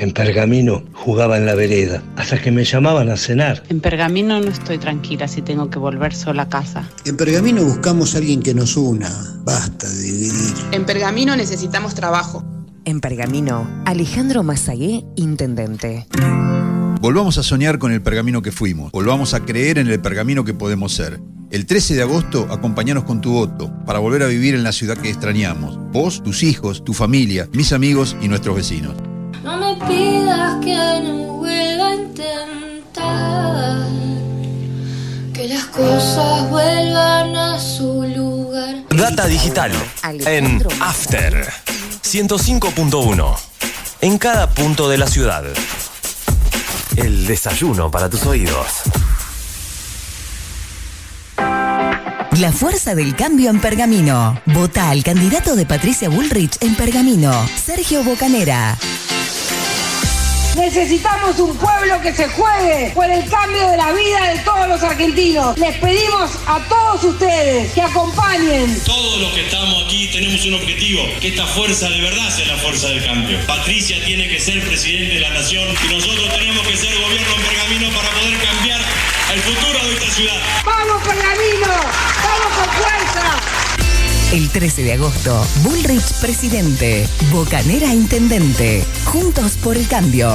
En Pergamino jugaba en la vereda, hasta que me llamaban a cenar. En Pergamino no estoy tranquila si tengo que volver sola a casa. En Pergamino buscamos a alguien que nos una. Basta de dividir. En Pergamino necesitamos trabajo. En Pergamino, Alejandro Mazagué, intendente. Volvamos a soñar con el pergamino que fuimos. Volvamos a creer en el pergamino que podemos ser. El 13 de agosto, acompañanos con tu voto para volver a vivir en la ciudad que extrañamos. Vos, tus hijos, tu familia, mis amigos y nuestros vecinos. No me pidas que no vuelva a intentar que las cosas vuelvan a su lugar. Data digital en After 105.1. En cada punto de la ciudad. El desayuno para tus oídos. La fuerza del cambio en Pergamino. Vota al candidato de Patricia Bullrich en Pergamino, Sergio Bocanera. Necesitamos un pueblo que se juegue por el cambio de la vida de todos los argentinos. Les pedimos a todos ustedes que acompañen. Todos los que estamos aquí tenemos un objetivo, que esta fuerza de verdad sea la fuerza del cambio. Patricia tiene que ser presidente de la nación y nosotros tenemos que ser gobierno en Pergamino para poder cambiar el futuro de esta ciudad. ¡Vamos, Pergamino! ¡Vamos con fuerza! El 13 de agosto, Bullrich presidente, Bocanera intendente. Juntos por el cambio.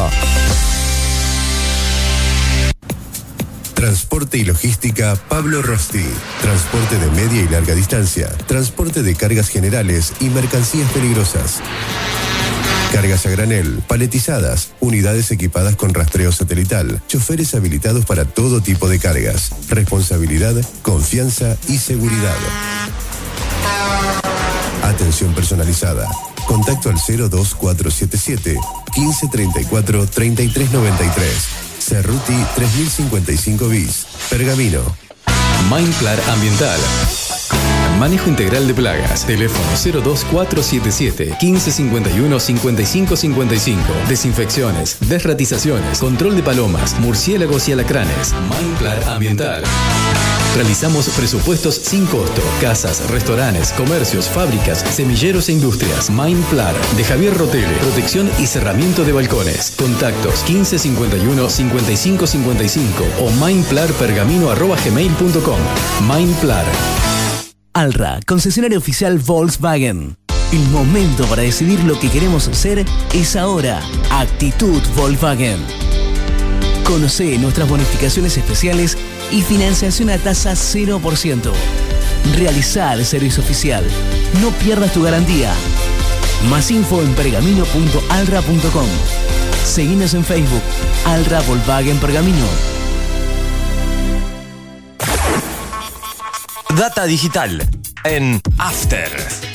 Transporte y logística Pablo Rosti. Transporte de media y larga distancia. Transporte de cargas generales y mercancías peligrosas. Cargas a granel, paletizadas, unidades equipadas con rastreo satelital, choferes habilitados para todo tipo de cargas. Responsabilidad, confianza y seguridad. Atención personalizada. Contacto al 02477 1534 3393. Cerruti 3055 bis. Pergamino. Mindclar Ambiental. Manejo integral de plagas. Teléfono 02477 1551 5555. Desinfecciones, desratizaciones, control de palomas, murciélagos y alacranes. Mindclar Ambiental. Realizamos presupuestos sin costo. Casas, restaurantes, comercios, fábricas, semilleros e industrias. Mindplar de Javier Rotele. Protección y cerramiento de balcones. Contactos 1551 5555 o mindplarpergamino.gmail.com. Mindplar. Alra, concesionario oficial Volkswagen. El momento para decidir lo que queremos ser es ahora. Actitud Volkswagen. Conoce nuestras bonificaciones especiales y financiación a tasa 0%. Realizá el servicio oficial. No pierdas tu garantía. Más info en pergamino.alra.com. Seguinos en Facebook. Alra Volkswagen Pergamino. Data digital en After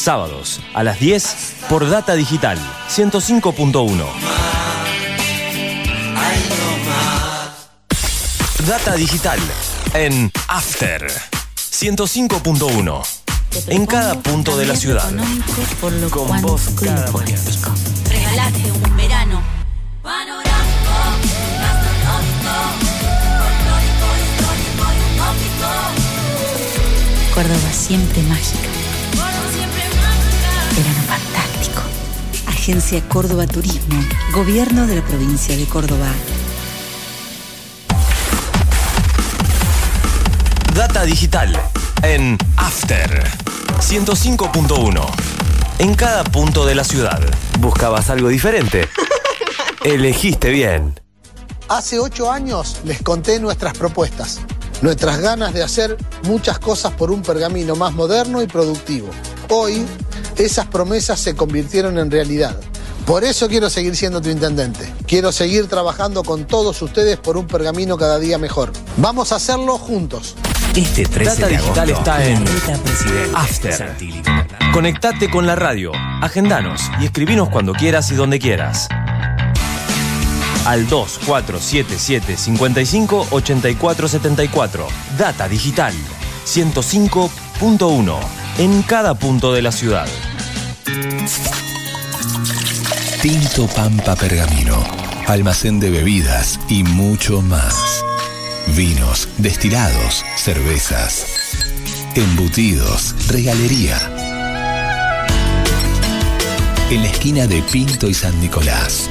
Sábados a las 10 por Data Digital 105.1. Data Digital en After 105.1. En cada punto de la ciudad. Por lo Con vos cada mañana. Regalate un verano. Córdoba siempre mágica. Agencia Córdoba Turismo. Gobierno de la provincia de Córdoba. Data Digital en After 105.1. En cada punto de la ciudad. ¿Buscabas algo diferente? Elegiste bien. Hace ocho años les conté nuestras propuestas, nuestras ganas de hacer muchas cosas por un pergamino más moderno y productivo. Hoy, esas promesas se convirtieron en realidad. Por eso quiero seguir siendo tu intendente. Quiero seguir trabajando con todos ustedes por un pergamino cada día mejor. Vamos a hacerlo juntos. Este 13 Data de Digital agosto, está en. After. Santilli. Conectate con la radio, agendanos y escribinos cuando quieras y donde quieras. Al 2477 55 84 74. Data Digital 105.1. En cada punto de la ciudad. Tinto Pampa Pergamino, almacén de bebidas y mucho más. Vinos, destilados, cervezas, embutidos, regalería. En la esquina de Pinto y San Nicolás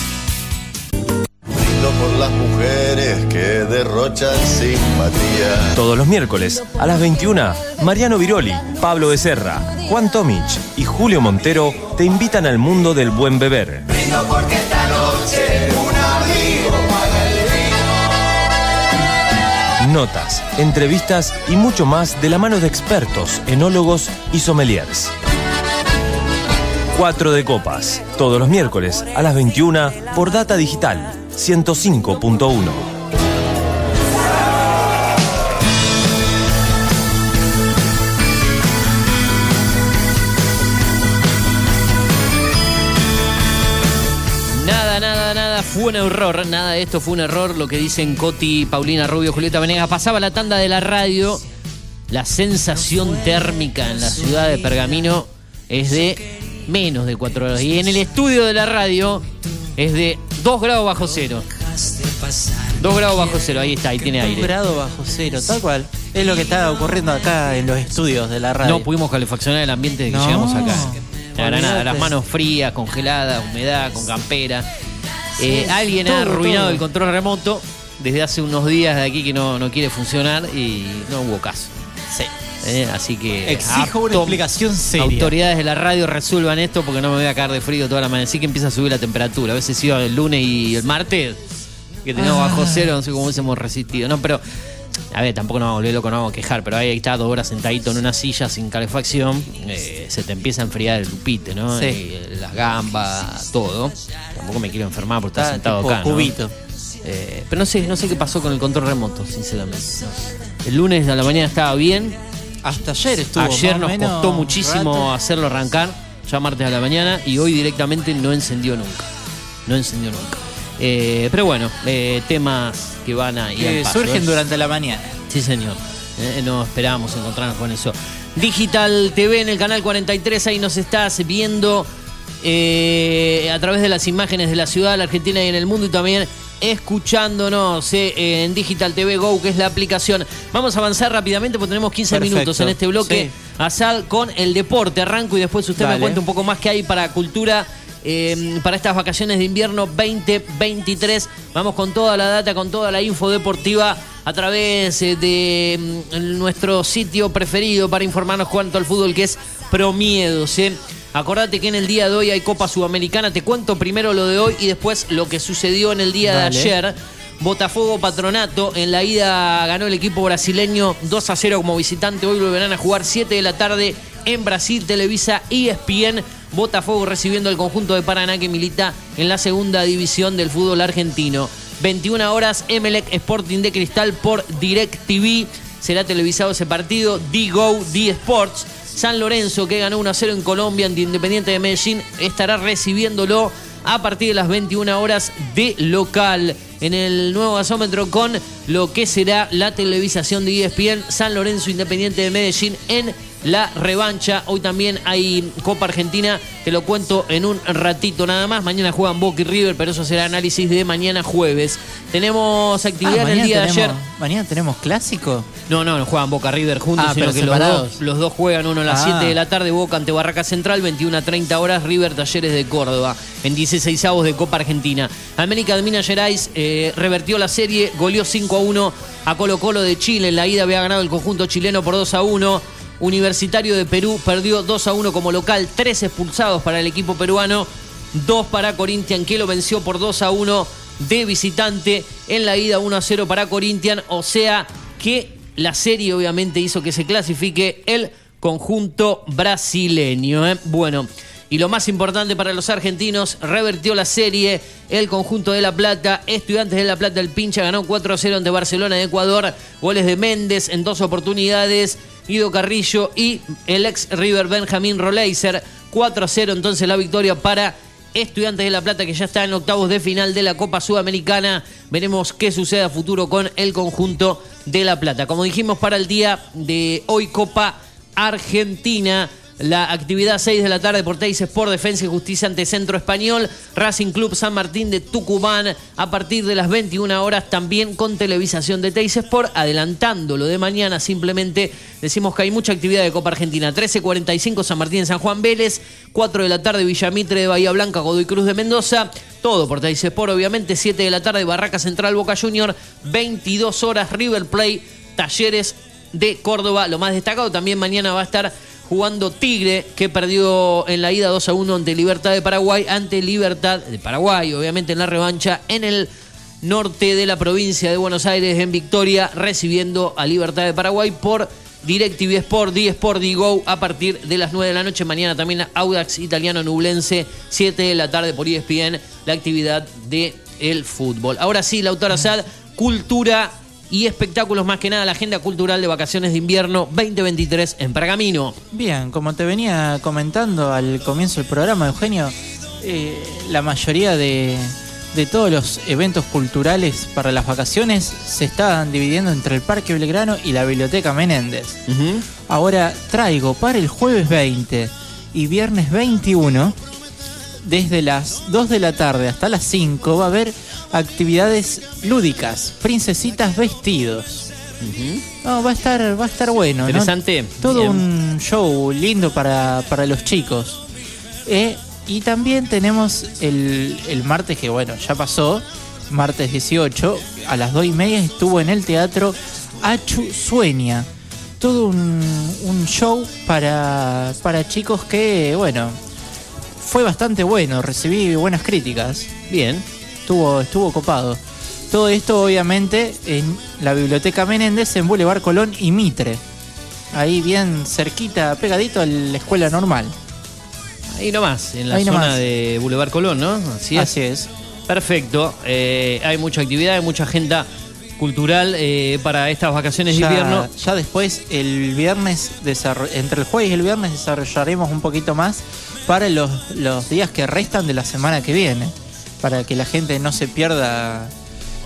Derrochan simpatía. Todos los miércoles a las 21, Mariano Viroli, Pablo Becerra, Juan Tomich y Julio Montero te invitan al mundo del buen beber. Brindo porque esta noche un amigo paga el notas, entrevistas y mucho más de la mano de expertos, enólogos y sommeliers. 4 de copas, todos los miércoles a las 21 por Data Digital 105.1. fue un error, nada de esto fue un error, lo que dicen Coti, Paulina Rubio, Julieta Venegas. Pasaba la tanda de la radio, la sensación térmica en la ciudad de Pergamino es de menos de 4 grados. Y en el estudio de la radio es de 2 grados bajo cero. 2 grados bajo cero, ahí está, ahí tiene aire. grado bajo cero, tal cual. Es lo que está ocurriendo acá en los estudios de la radio. No pudimos calefaccionar el ambiente de que No. llegamos acá. La Olvídate. granada, las manos frías, congeladas, humedad, con campera. Eh, alguien ha arruinado todo. el control remoto desde hace unos días de aquí que no, no quiere funcionar y no hubo caso. Sí. Eh, así que Exijo una explicación seria. Autoridades de la radio resuelvan esto porque no me voy a caer de frío toda la mañana. Así que empieza a subir la temperatura. A veces iba el lunes y el martes, que teníamos Ah. bajo cero, no sé cómo hubiésemos resistido. No, pero, a ver, tampoco nos vamos a volver loco, no vamos a quejar, pero ahí está dos horas sentadito en una silla sin calefacción, eh, se te empieza a enfriar el lupite, ¿no? Sí. Eh, las gambas, todo. Tampoco me quiero enfermar por estar Está sentado tipo acá. ¿no? cubito. Eh, pero no sé, no sé qué pasó con el control remoto, sinceramente. El lunes a la mañana estaba bien. Hasta ayer estuvo. Ayer nos costó muchísimo rato. hacerlo arrancar, ya martes a la mañana, y hoy directamente no encendió nunca. No encendió nunca. Eh, pero bueno, eh, temas que van a ir Que al paso, surgen ¿eh? durante la mañana. Sí, señor. Eh, no esperábamos encontrarnos con eso. Digital TV en el canal 43, ahí nos estás viendo eh, a través de las imágenes de la ciudad, la Argentina y en el mundo y también escuchándonos eh, en Digital TV Go, que es la aplicación. Vamos a avanzar rápidamente porque tenemos 15 Perfecto. minutos en este bloque. Sí. Con el deporte. Arranco y después usted me cuenta un poco más que hay para cultura. Eh, para estas vacaciones de invierno 2023. Vamos con toda la data, con toda la info deportiva a través eh, de mm, nuestro sitio preferido para informarnos cuanto al fútbol, que es Promiedos. ¿eh? Acordate que en el día de hoy hay Copa Sudamericana. Te cuento primero lo de hoy y después lo que sucedió en el día Dale. de ayer. Botafogo Patronato. En la ida ganó el equipo brasileño 2 a 0 como visitante. Hoy volverán a jugar 7 de la tarde en Brasil, Televisa y ESPN. Botafogo recibiendo el conjunto de Paraná que milita en la segunda división del fútbol argentino. 21 horas, Emelec Sporting de Cristal por DirecTV. Será televisado ese partido. D-Go, D-Sports. San Lorenzo, que ganó 1 a 0 en Colombia ante Independiente de Medellín, estará recibiéndolo a partir de las 21 horas de local en el nuevo gasómetro con lo que será la televisación de ESPN San Lorenzo Independiente de Medellín en la revancha. Hoy también hay Copa Argentina, te lo cuento en un ratito nada más. Mañana juegan Boca y River, pero eso será análisis de mañana jueves. Tenemos actividad Ah, en el día de ayer. Mañana tenemos clásico. No, no, no juegan Boca River juntos, Ah, sino pero que los dos, los dos juegan uno a las Ah. 7 de la tarde, Boca ante Barraca Central, 21 a 30 horas, River Talleres de Córdoba, en 16 avos de Copa Argentina. América de Minas Gerais eh, revertió la serie, goleó 5 a 1 a Colo Colo de Chile, en la ida había ganado el conjunto chileno por 2 a 1. Universitario de Perú perdió 2 a 1 como local, 3 expulsados para el equipo peruano, 2 para Corinthians que lo venció por 2 a 1 de visitante en la ida 1 a 0 para Corinthians, o sea que la serie obviamente hizo que se clasifique el conjunto brasileño. ¿eh? Bueno, y lo más importante para los argentinos, revertió la serie el conjunto de La Plata. Estudiantes de La Plata, el pincha ganó 4 a 0 ante Barcelona de Ecuador. Goles de Méndez en dos oportunidades. Guido Carrillo y el ex River Benjamín Roleiser. 4 a 0 entonces la victoria para Estudiantes de La Plata que ya está en octavos de final de la Copa Sudamericana. Veremos qué sucede a futuro con el conjunto de La Plata. Como dijimos para el día de hoy Copa Argentina. La actividad 6 de la tarde por Teis Sport Defensa y Justicia ante Centro Español, Racing Club San Martín de Tucumán. A partir de las 21 horas también con televisación de Teis Sport, adelantando lo de mañana simplemente decimos que hay mucha actividad de Copa Argentina, 13.45 San Martín San Juan Vélez, 4 de la tarde Villamitre de Bahía Blanca, Godoy Cruz de Mendoza, todo por Teis Sport obviamente, 7 de la tarde Barraca Central Boca Junior, 22 horas River Play, Talleres de Córdoba, lo más destacado también mañana va a estar jugando Tigre, que perdió en la ida 2 a 1 ante Libertad de Paraguay, ante Libertad de Paraguay, obviamente en la revancha en el norte de la provincia de Buenos Aires, en Victoria, recibiendo a Libertad de Paraguay por DirecTV Sport, D-Sport, D-Go, a partir de las 9 de la noche. Mañana también Audax Italiano Nublense, 7 de la tarde por ESPN, la actividad de el fútbol. Ahora sí, Lautaro Sad, cultura y espectáculos más que nada, la agenda cultural de vacaciones de invierno 2023 en Pergamino. Bien, como te venía comentando al comienzo del programa, Eugenio, eh, la mayoría de, de todos los eventos culturales para las vacaciones se estaban dividiendo entre el Parque Belgrano y la Biblioteca Menéndez. Ahora traigo para el jueves 20 y viernes 21, desde las 2 de la tarde hasta las 5, va a haber actividades lúdicas, princesitas vestidos. No, va a estar, va a estar bueno. ¿no? Interesante. Todo Bien. un show lindo para, para los chicos. Eh, y también tenemos el, el martes, que bueno, ya pasó, martes 18, a las 2 y media estuvo en el teatro Achu Sueña. Todo un, un show para, para chicos que, bueno, fue bastante bueno, recibí buenas críticas. Bien. Estuvo, estuvo copado. Todo esto obviamente en la Biblioteca Menéndez en Boulevard Colón y Mitre. Ahí bien cerquita, pegadito a la escuela normal. Ahí nomás, en la Ahí zona nomás. de Boulevard Colón, ¿no? Así es. Así es. Perfecto. Eh, hay mucha actividad, hay mucha agenda cultural eh, para estas vacaciones de invierno. ya después, el viernes, entre el jueves y el viernes, desarrollaremos un poquito más para los, los días que restan de la semana que viene. Para que la gente no se pierda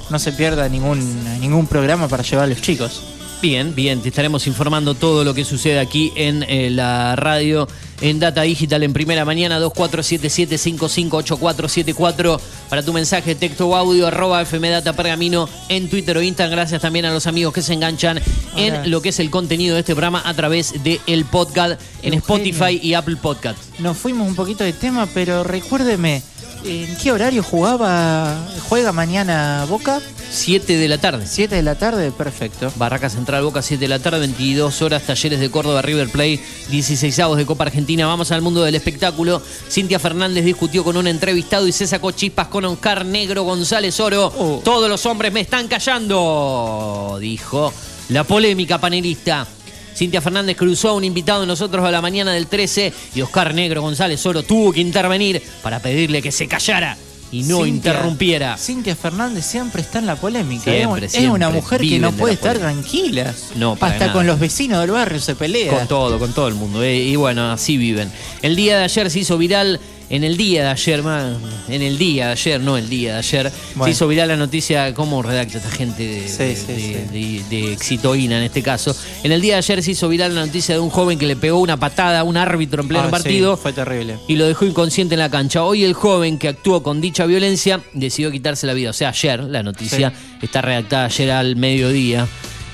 no se pierda ningún, ningún programa para llevar a los chicos. Bien, bien, te estaremos informando todo lo que sucede aquí en eh, la radio, en Data Digital en primera mañana, 2477-558474 para tu mensaje, texto o audio, arroba FM Data Pergamino en Twitter o Instagram. Gracias también a los amigos que se enganchan en lo que es el contenido de este programa a través del el podcast en Eugenio. Spotify y Apple Podcast. Nos fuimos un poquito de tema, pero recuérdeme, ¿en qué horario jugaba, juega mañana Boca? 7 de la tarde. 7 de la tarde, perfecto. Barraca Central Boca 7 de la tarde, 22 horas, Talleres de Córdoba, River Play, 16 avos de Copa Argentina. Vamos al mundo del espectáculo. Cintia Fernández discutió con un entrevistado y se sacó chispas con Oscar Negro González Oro. Oh. Todos los hombres me están callando, dijo la polémica panelista. Cintia Fernández cruzó a un invitado de nosotros a la mañana del 13 y Oscar Negro González Oro tuvo que intervenir para pedirle que se callara y no Cintia- interrumpiera. Cintia Fernández siempre está en la polémica. Siempre, es, un- es una mujer que no de puede estar tranquila. No, para Hasta nada. con los vecinos del barrio se pelea. Con todo, con todo el mundo. eh, y bueno, así viven. El día de ayer se hizo viral, en el día de ayer, ma- en el día de ayer, no el día de ayer, se Bueno. hizo viral la noticia, cómo redacta esta gente de, Sí, de, sí, de- de- de Exitoína en este caso. En el día de ayer se hizo viral la noticia de un joven que le pegó una patada a un árbitro en pleno Ah, partido. fue terrible. y lo dejó inconsciente en la cancha. Hoy el joven que actuó con dicha violencia decidió quitarse la vida. O sea, ayer, la noticia está redactada ayer al mediodía.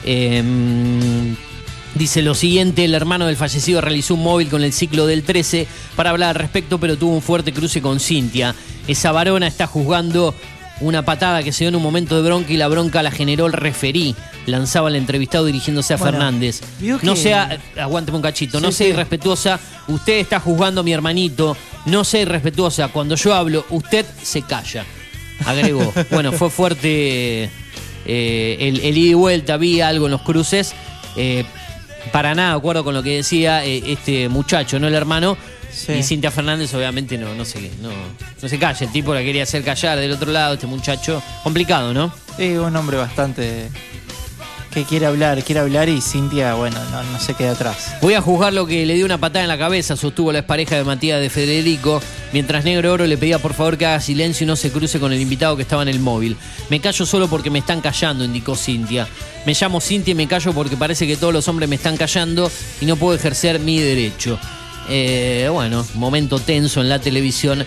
Eh, dice lo siguiente, el hermano del fallecido realizó un móvil con el ciclo del 13 para hablar al respecto, pero tuvo un fuerte cruce con Cintia. Esa varona está juzgando una patada que se dio en un momento de bronca y la bronca la generó el referí. Lanzaba el entrevistado dirigiéndose a Bueno, Fernández. No sea, aguánteme un cachito, no sea sí. irrespetuosa. Usted está juzgando a mi hermanito. No sea irrespetuosa. Cuando yo hablo, usted se calla. Agregó. bueno, fue fuerte eh, el, el ida y vuelta. Vi algo en los cruces. Eh, para nada de acuerdo con lo que decía eh, este muchacho, no el hermano. Sí. Y Cintia Fernández, obviamente, no, no sé no, no se calla. El tipo la quería hacer callar del otro lado, este muchacho. Complicado, ¿no? Es un hombre bastante que quiere hablar, quiere hablar y Cintia, bueno, no, no se queda atrás. Voy a juzgar lo que le dio una patada en la cabeza, sostuvo la expareja de Matías de Federico, mientras Negro Oro le pedía por favor que haga silencio y no se cruce con el invitado que estaba en el móvil. Me callo solo porque me están callando, indicó Cintia. Me llamo Cintia y me callo porque parece que todos los hombres me están callando y no puedo ejercer mi derecho. Eh, bueno, momento tenso en la televisión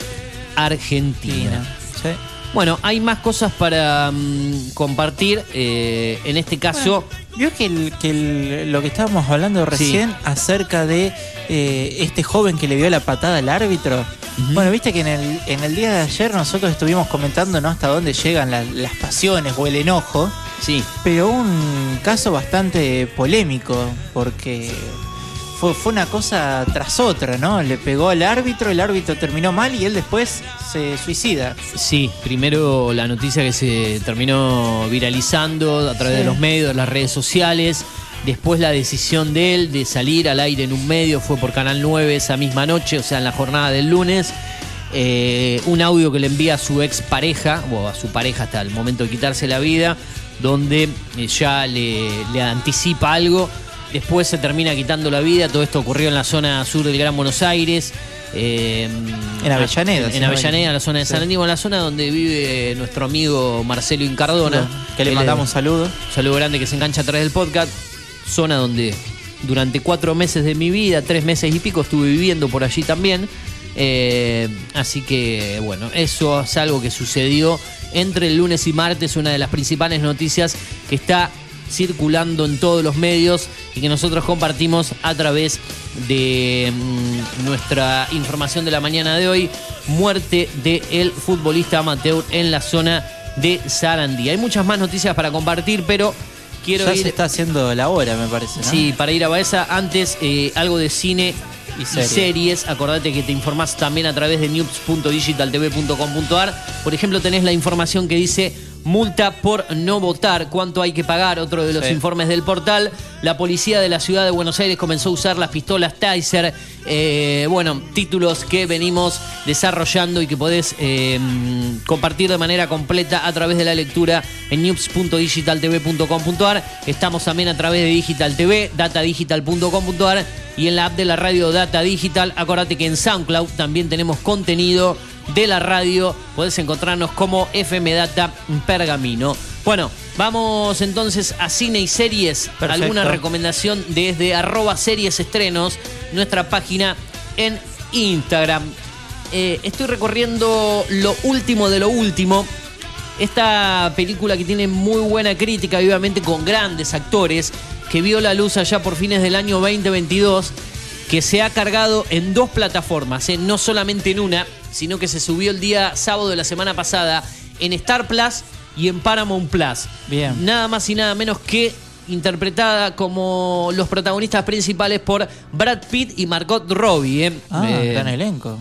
argentina. Sí. Bueno, hay más cosas para mm, compartir. eh, en este caso, Vio que, el- que el- lo que estábamos hablando recién acerca de eh, este joven que le dio la patada al árbitro. Bueno, viste que en el, en el día de ayer nosotros estuvimos comentando ¿no? hasta dónde llegan la- las pasiones o el enojo. Sí. Pero un caso bastante polémico porque fue, fue una cosa tras otra, ¿no? Le pegó al árbitro, el árbitro terminó mal y él después se suicida. Sí, primero la noticia que se terminó viralizando a través Sí. de los medios, de las redes sociales. Después la decisión de él de salir al aire en un medio fue por Canal 9 esa misma noche, o sea, en la jornada del lunes. Eh, un audio que le envía a su ex pareja, o a su pareja hasta el momento de quitarse la vida, donde ya le, le anticipa algo. Después se termina quitando la vida. Todo esto ocurrió en la zona sur del Gran Buenos Aires. eh, En Avellaneda, En, si en me Avellaneda, la zona de San. Aníbal, la zona donde vive nuestro amigo Marcelo Incardona. Que le mandamos es- un saludo. saludo grande que se engancha a través del podcast. Zona donde durante cuatro meses de mi vida, tres meses y pico, estuve viviendo por allí también. Eh, así que, bueno, eso es algo que sucedió entre el lunes y martes, una de las principales noticias que está circulando en todos los medios y que nosotros compartimos a través de mm, nuestra información de la mañana de hoy. Muerte del futbolista amateur en la zona de Sarandí. Hay muchas más noticias para compartir, pero quiero ya ir se está haciendo la hora, me parece, ¿no? Sí, para ir a Baeza, antes eh, algo de cine y, series. series. Acordate que te informás también a través de news.digitaltv.com.ar. Por ejemplo, tenés la información que dice multa por no votar, cuánto hay que pagar, otro de los Sí. informes del portal. La policía de la ciudad de Buenos Aires comenzó a usar las pistolas Taser. Eh, bueno, títulos que venimos desarrollando y que podés eh, compartir de manera completa a través de la lectura en news.digitaltv.com.ar. Estamos también a través de Digital TV, datadigital.com.ar y en la app de la radio Data Digital. Acordate que en SoundCloud también tenemos contenido de la radio. Podés encontrarnos como FM Data Pergamino. Bueno, vamos entonces a cine y series. Perfecto. ¿Alguna recomendación desde arroba series estrenos, nuestra página en Instagram? Eh, estoy recorriendo lo último de lo último. Esta película que tiene muy buena crítica, obviamente con grandes actores, que vio la luz allá por fines del año 2022, que se ha cargado en dos plataformas, ¿eh? no solamente en una, sino que se subió el día sábado de la semana pasada en Star Plus y en Paramount Plus. Bien. Nada más y nada menos que interpretada como los protagonistas principales por Brad Pitt y Margot Robbie. ¿eh? Ah, Eh, gran elenco.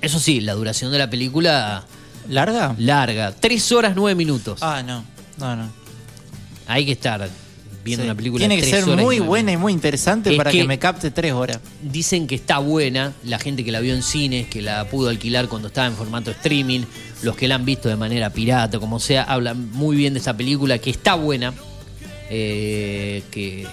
eso sí, la duración de la película ¿Larga? larga. Tres horas, nueve minutos. Ah, no. No, no. Hay que estar viendo Sí. una película Tiene que tres ser horas muy buena y muy interesante Es para que... que- me capte tres horas. Dicen que está buena, la gente que la vio en cines, que la pudo alquilar cuando estaba en formato streaming, los que la han visto de manera pirata, como sea, hablan muy bien de esta película, que está buena, eh, que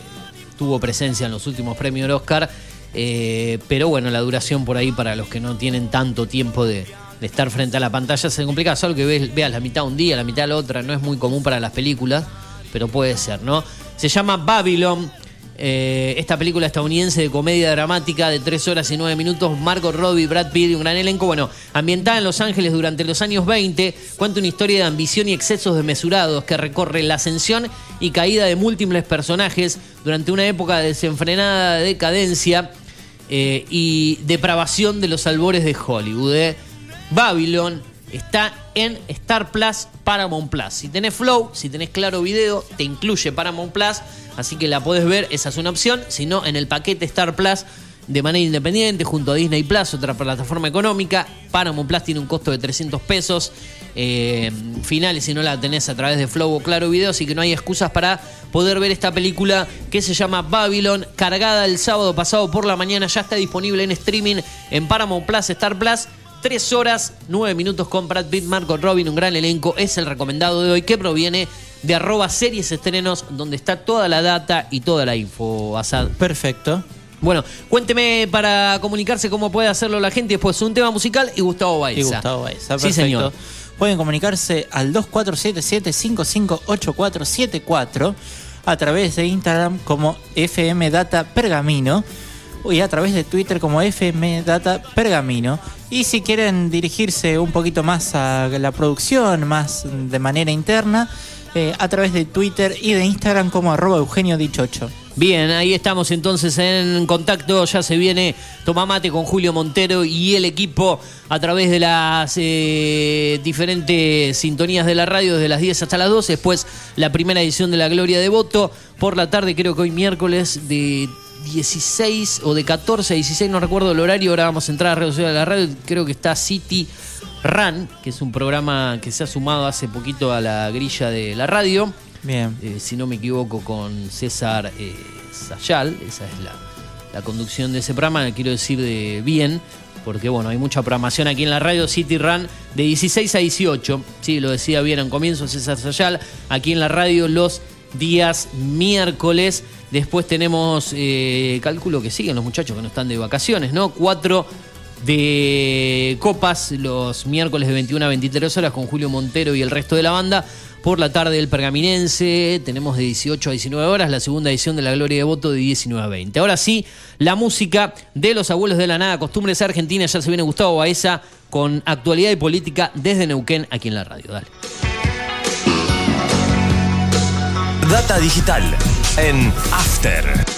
tuvo presencia en los últimos premios Oscar, eh, pero bueno, la duración por ahí para los que no tienen tanto tiempo de, de estar frente a la pantalla se complica, solo que ves- veas la mitad un día, la mitad la otra, no es muy común para las películas, pero puede ser, ¿no? Se llama Babylon. Eh, esta película estadounidense de comedia dramática de 3 horas y 9 minutos, Margot Robbie, Brad Pitt y un gran elenco, bueno, ambientada en Los Ángeles durante los años 20, cuenta una historia de ambición y excesos desmesurados que recorre la ascensión y caída de múltiples personajes durante una época de desenfrenada decadencia eh, y depravación de los albores de Hollywood. eh. Babylon está en Star Plus, Paramount Plus. Si tenés Flow, si tenés Claro Video, te incluye Paramount Plus, así que la podés ver, esa es una opción. Si no, en el paquete Star Plus de manera independiente, junto a Disney Plus, otra plataforma económica. Paramount Plus tiene un costo de 300 pesos. eh, finales si no la tenés a través de Flow o Claro Video, así que no hay excusas para poder ver esta película que se llama Babylon, cargada el sábado pasado por la mañana, ya está disponible en streaming en Paramount Plus, Star Plus. Tres horas, nueve minutos con Brad Pitt, Marco Robin, un gran elenco. Es el recomendado de hoy que proviene de arroba series estrenos, donde está toda la data y toda la info, Asad. Perfecto. Bueno, cuénteme para comunicarse cómo puede hacerlo la gente. Después un tema musical y Gustavo Baeza. Y Gustavo Baeza, Sí, perfecto. señor. Pueden comunicarse al 2477-558474 a través de Instagram como FM Data Pergamino y a través de Twitter como FM Data Pergamino. Y si quieren dirigirse un poquito más a la producción, más de manera interna, eh, a través de Twitter y de Instagram como arroba Eugenio Dichocho. Bien, ahí estamos entonces en contacto. Ya se viene Tomamate con Julio Montero y el equipo a través de las eh, diferentes sintonías de la radio desde las 10 hasta las 12. Después la primera edición de La Gloria de Voto. Por la tarde, creo que hoy miércoles de 16 o de 14 a 16, no recuerdo el horario, ahora vamos a entrar a red social de la radio, creo que está City Run, que es un programa que se ha sumado hace poquito a la grilla de la radio. Bien. Eh, si no me equivoco, con César eh, Sayal, esa es la, la conducción de ese programa, quiero decir de bien, porque bueno, hay mucha programación aquí en la radio City Run de 16 a 18, sí, lo decía bien en comienzo César Sayal, aquí en la radio los días miércoles. Después tenemos, eh, cálculo que siguen los muchachos que no están de vacaciones, ¿no? Cuatro de copas los miércoles de 21 a 23 horas con Julio Montero y el resto de la banda. Por la tarde el Pergaminense, tenemos de 18 a 19 horas la segunda edición de la Gloria de Voto de 19 a 20. Ahora sí, la música de los abuelos de la nada, costumbres argentinas, ya se viene Gustavo Baeza con actualidad y política desde Neuquén aquí en la radio. Dale. Data digital en After.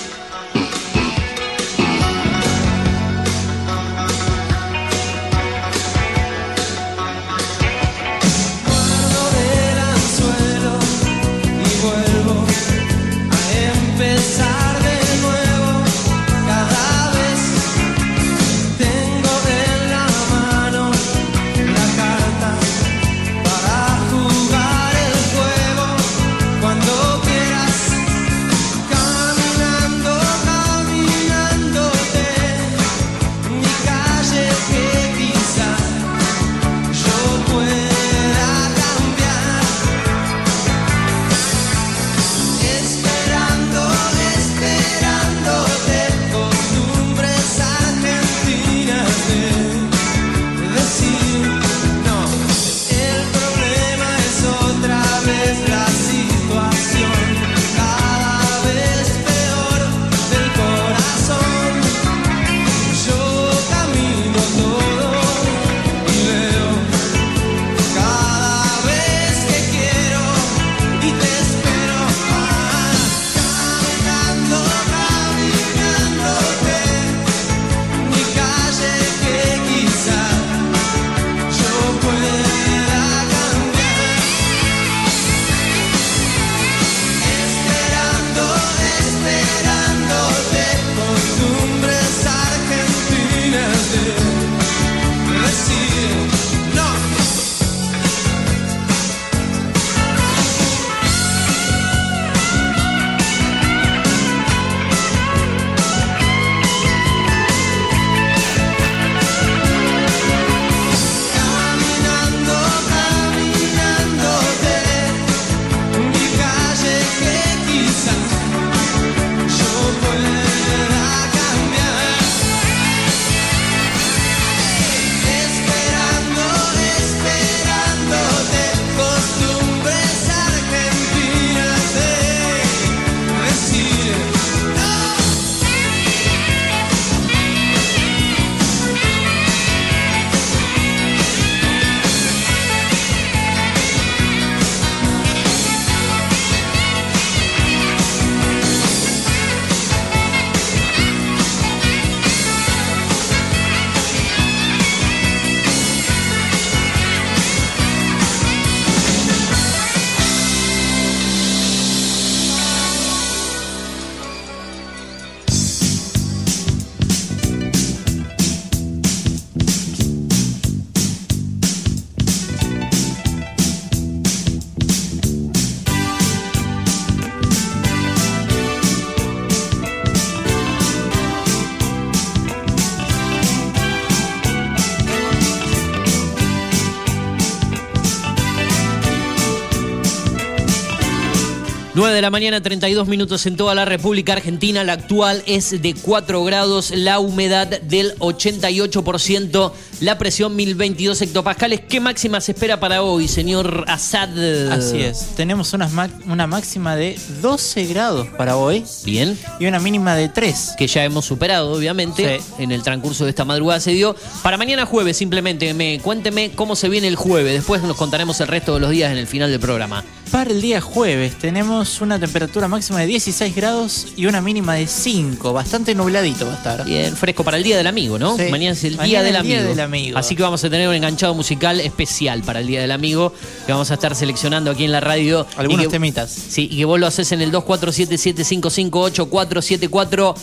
de la mañana, 32 minutos en toda la República Argentina. La actual es de 4 grados, la humedad del 88%, la presión 1022 hectopascales. ¿Qué máxima se espera para hoy, señor Assad? Así es. Tenemos una, una máxima de 12 grados para hoy. Bien. Y una mínima de 3. Que ya hemos superado, obviamente. Sí. En el transcurso de esta madrugada se dio. Para mañana jueves, simplemente me, cuénteme cómo se viene el jueves. Después nos contaremos el resto de los días en el final del programa. Para el día jueves tenemos una temperatura máxima de 16 grados y una mínima de 5. Bastante nubladito va a estar. Bien, fresco para el Día del Amigo, ¿no? Sí. Mañana es el Mañana Día, del, el Día amigo. del Amigo. Así que vamos a tener un enganchado musical especial para el Día del Amigo que vamos a estar seleccionando aquí en la radio. Algunos que- temitas. Sí, y que vos lo haces en el 2477558474.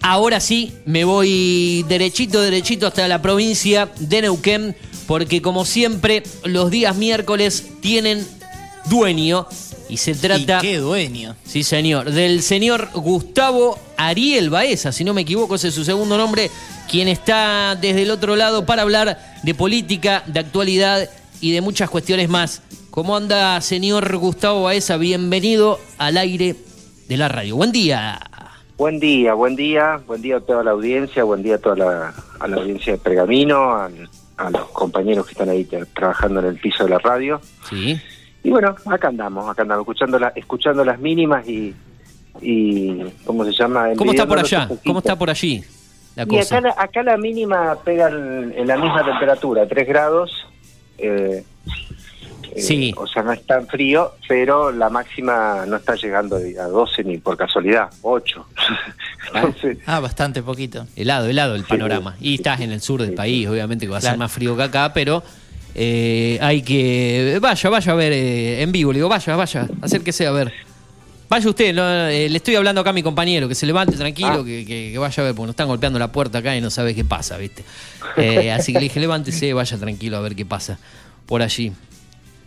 Ahora sí, me voy derechito, derechito hasta la provincia de Neuquén, porque como siempre, los días miércoles tienen dueño. Y se trata. ¿Y qué dueño? Sí, señor. Del señor Gustavo Ariel Baeza, si no me equivoco, ese es su segundo nombre, quien está desde el otro lado para hablar de política, de actualidad y de muchas cuestiones más. ¿Cómo anda, señor Gustavo Baeza? Bienvenido al aire de la radio. Buen día. Buen día, buen día, buen día a toda la audiencia, buen día a toda la, a la audiencia de Pergamino, a, a los compañeros que están ahí tra- trabajando en el piso de la radio. Sí. Y bueno, acá andamos, acá andamos, escuchando, la, escuchando las mínimas y, y, ¿cómo se llama? ¿Cómo está por allá? ¿Cómo está por allí la Y cosa? acá, la- acá la mínima pega en, en la misma temperatura, 3 grados. eh, eh, Sí. O sea, no es tan frío, pero la máxima no está llegando a 12 ni por casualidad, 8. Entonces, Ah, bastante poquito. Helado, helado el panorama. Y estás en el sur del país, obviamente que va a ser más frío que acá, pero eh, hay que. Vaya, vaya a ver eh, en vivo. Le digo, vaya, vaya, acérquese a ver. Vaya usted, no, eh, le estoy hablando acá a mi compañero, que se levante tranquilo, Ah. que, que- que vaya a ver, porque nos están golpeando la puerta acá y no sabe qué pasa, ¿viste? Así que le dije, levántese, vaya tranquilo a ver qué pasa por allí.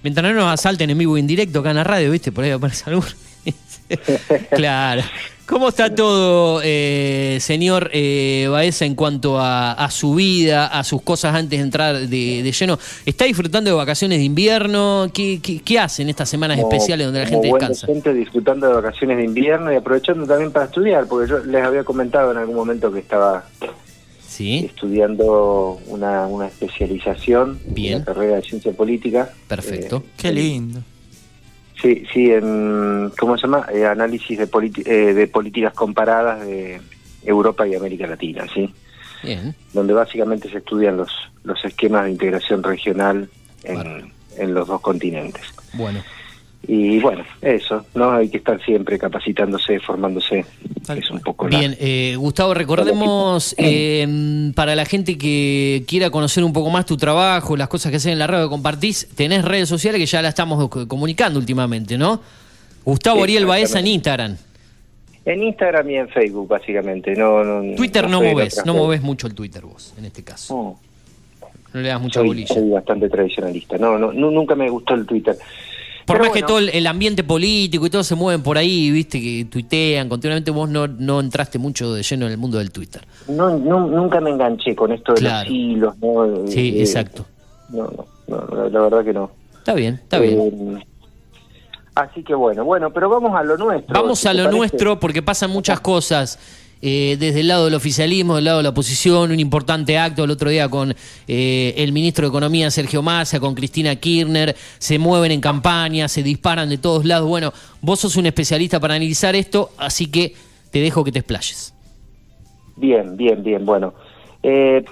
Mientras no nos asalten en vivo e indirecto acá en la radio, ¿viste? Por ahí aparece algún. claro. ¿Cómo está todo, eh, señor eh, Baeza, en cuanto a, a su vida, a sus cosas antes de entrar de, de lleno? ¿Está disfrutando de vacaciones de invierno? ¿Qué, qué, qué hace en estas semanas como- especiales donde la como gente buen descansa? docente disfrutando de vacaciones de invierno y aprovechando también para estudiar, porque yo les había comentado en algún momento que estaba estudiando una, una especialización en la carrera de ciencia política. Perfecto. Qué lindo. Sí, sí, en, ¿cómo se llama? Eh, análisis de, eh, de políticas comparadas de Europa y América Latina, ¿sí? Bien. Donde básicamente se estudian los, los esquemas de integración regional en, en los dos continentes. Bueno. Y bueno, eso, ¿no? Hay que estar siempre capacitándose, formándose. Es un poco la- Bien, eh, Gustavo, recordemos eh, para la gente que quiera conocer un poco más tu trabajo, las cosas que haces en la radio que compartís, tenés redes sociales que ya la estamos co- comunicando últimamente, ¿no? Gustavo Ariel Baeza en Instagram. En Instagram y en Facebook, básicamente. No, no, Twitter no, de movés, no movés mucho el Twitter vos, en este caso. No. No le das mucha soy, bolilla. soy bastante tradicionalista. No, no, nu- nunca me gustó el Twitter. Por Pero más que todo el, el ambiente político y todo se mueven por ahí, viste, que tuitean continuamente, vos no, no entraste mucho de lleno en el mundo del Twitter. No, no, nunca me enganché con esto de Claro. los hilos, ¿no? Sí, Eh, exacto. No, no, no, la, verdad que no. Está bien, está bien. Eh, así que bueno, bueno, pero vamos a lo nuestro. Vamos a lo parece. nuestro porque pasan muchas cosas. Eh, desde el lado del oficialismo, del lado de la oposición, un importante acto el otro día con eh, el ministro de Economía Sergio Massa, con Cristina Kirchner, se mueven en campaña, se disparan de todos lados. Bueno, vos sos un especialista para analizar esto, así que te dejo que te explayes. Bien, bien, bien. Bueno, eh,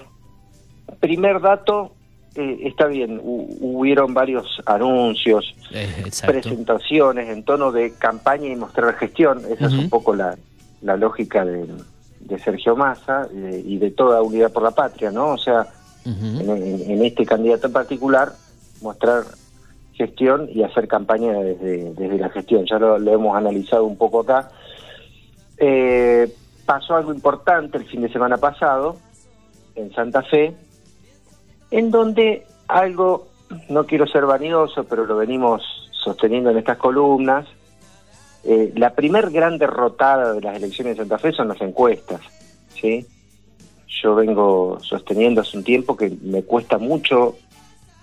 primer dato, eh, está bien, hu- hubieron varios anuncios, Eh, exacto. presentaciones en tono de campaña y mostrar gestión. Esa es un poco la, la lógica de, de Sergio Massa eh, y de toda Unidad por la Patria, ¿no? O sea, en este candidato en particular, mostrar gestión y hacer campaña desde, desde la gestión. Ya lo, lo hemos analizado un poco acá. Eh, pasó algo importante el fin de semana pasado en Santa Fe, en donde algo, no quiero ser vanidoso, pero lo venimos sosteniendo en estas columnas, eh, la primer gran derrotada de las elecciones de Santa Fe son las encuestas, ¿sí? Yo vengo sosteniendo hace un tiempo que me cuesta mucho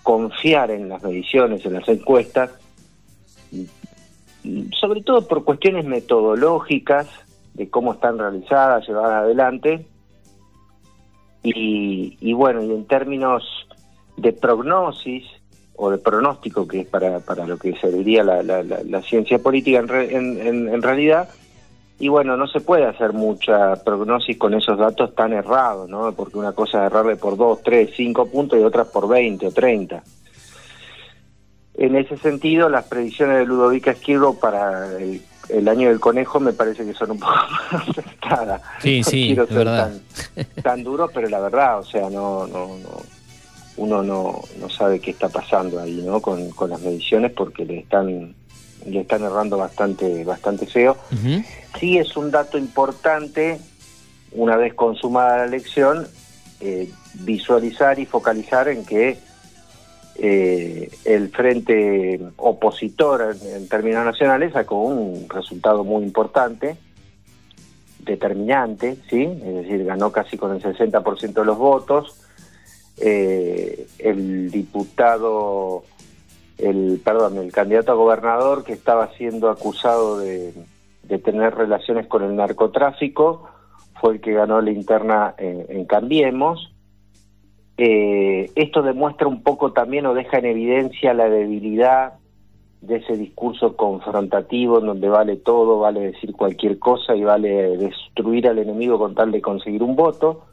confiar en las mediciones, en las encuestas, y sobre todo por cuestiones metodológicas de cómo están realizadas, llevadas adelante, y, y bueno, y en términos de prognosis o de pronóstico, que es para, para lo que serviría la, la, la- la ciencia política en, re- en, en- en realidad, y bueno, no se puede hacer mucha prognosis con esos datos tan errados, ¿no? Porque una cosa es errarle por 2, 3, 5 puntos y otra por 20 o 30. En ese sentido, las predicciones de Ludovica Esquirro para el, el año del conejo me parece que son un poco más acertadas. Sí, No sí, quiero es ser verdad. Tan, tan duro, pero la verdad, o sea, no, no, no, uno no, no sabe qué está pasando ahí, ¿no? Con, con las mediciones porque le están, le están errando bastante, bastante feo. Sí es un dato importante una vez consumada la elección, eh, visualizar y focalizar en que eh, el frente opositor en, en términos nacionales sacó un resultado muy importante, determinante, ¿sí? Es decir, ganó casi con el 60% de los votos. Eh, el diputado, el perdón, el candidato a gobernador que estaba siendo acusado de, tener relaciones con el narcotráfico fue el que ganó la interna en, en Cambiemos. Eh, esto demuestra un poco también o deja en evidencia la debilidad de ese discurso confrontativo en donde vale todo, vale decir cualquier cosa y vale destruir al enemigo con tal de conseguir un voto.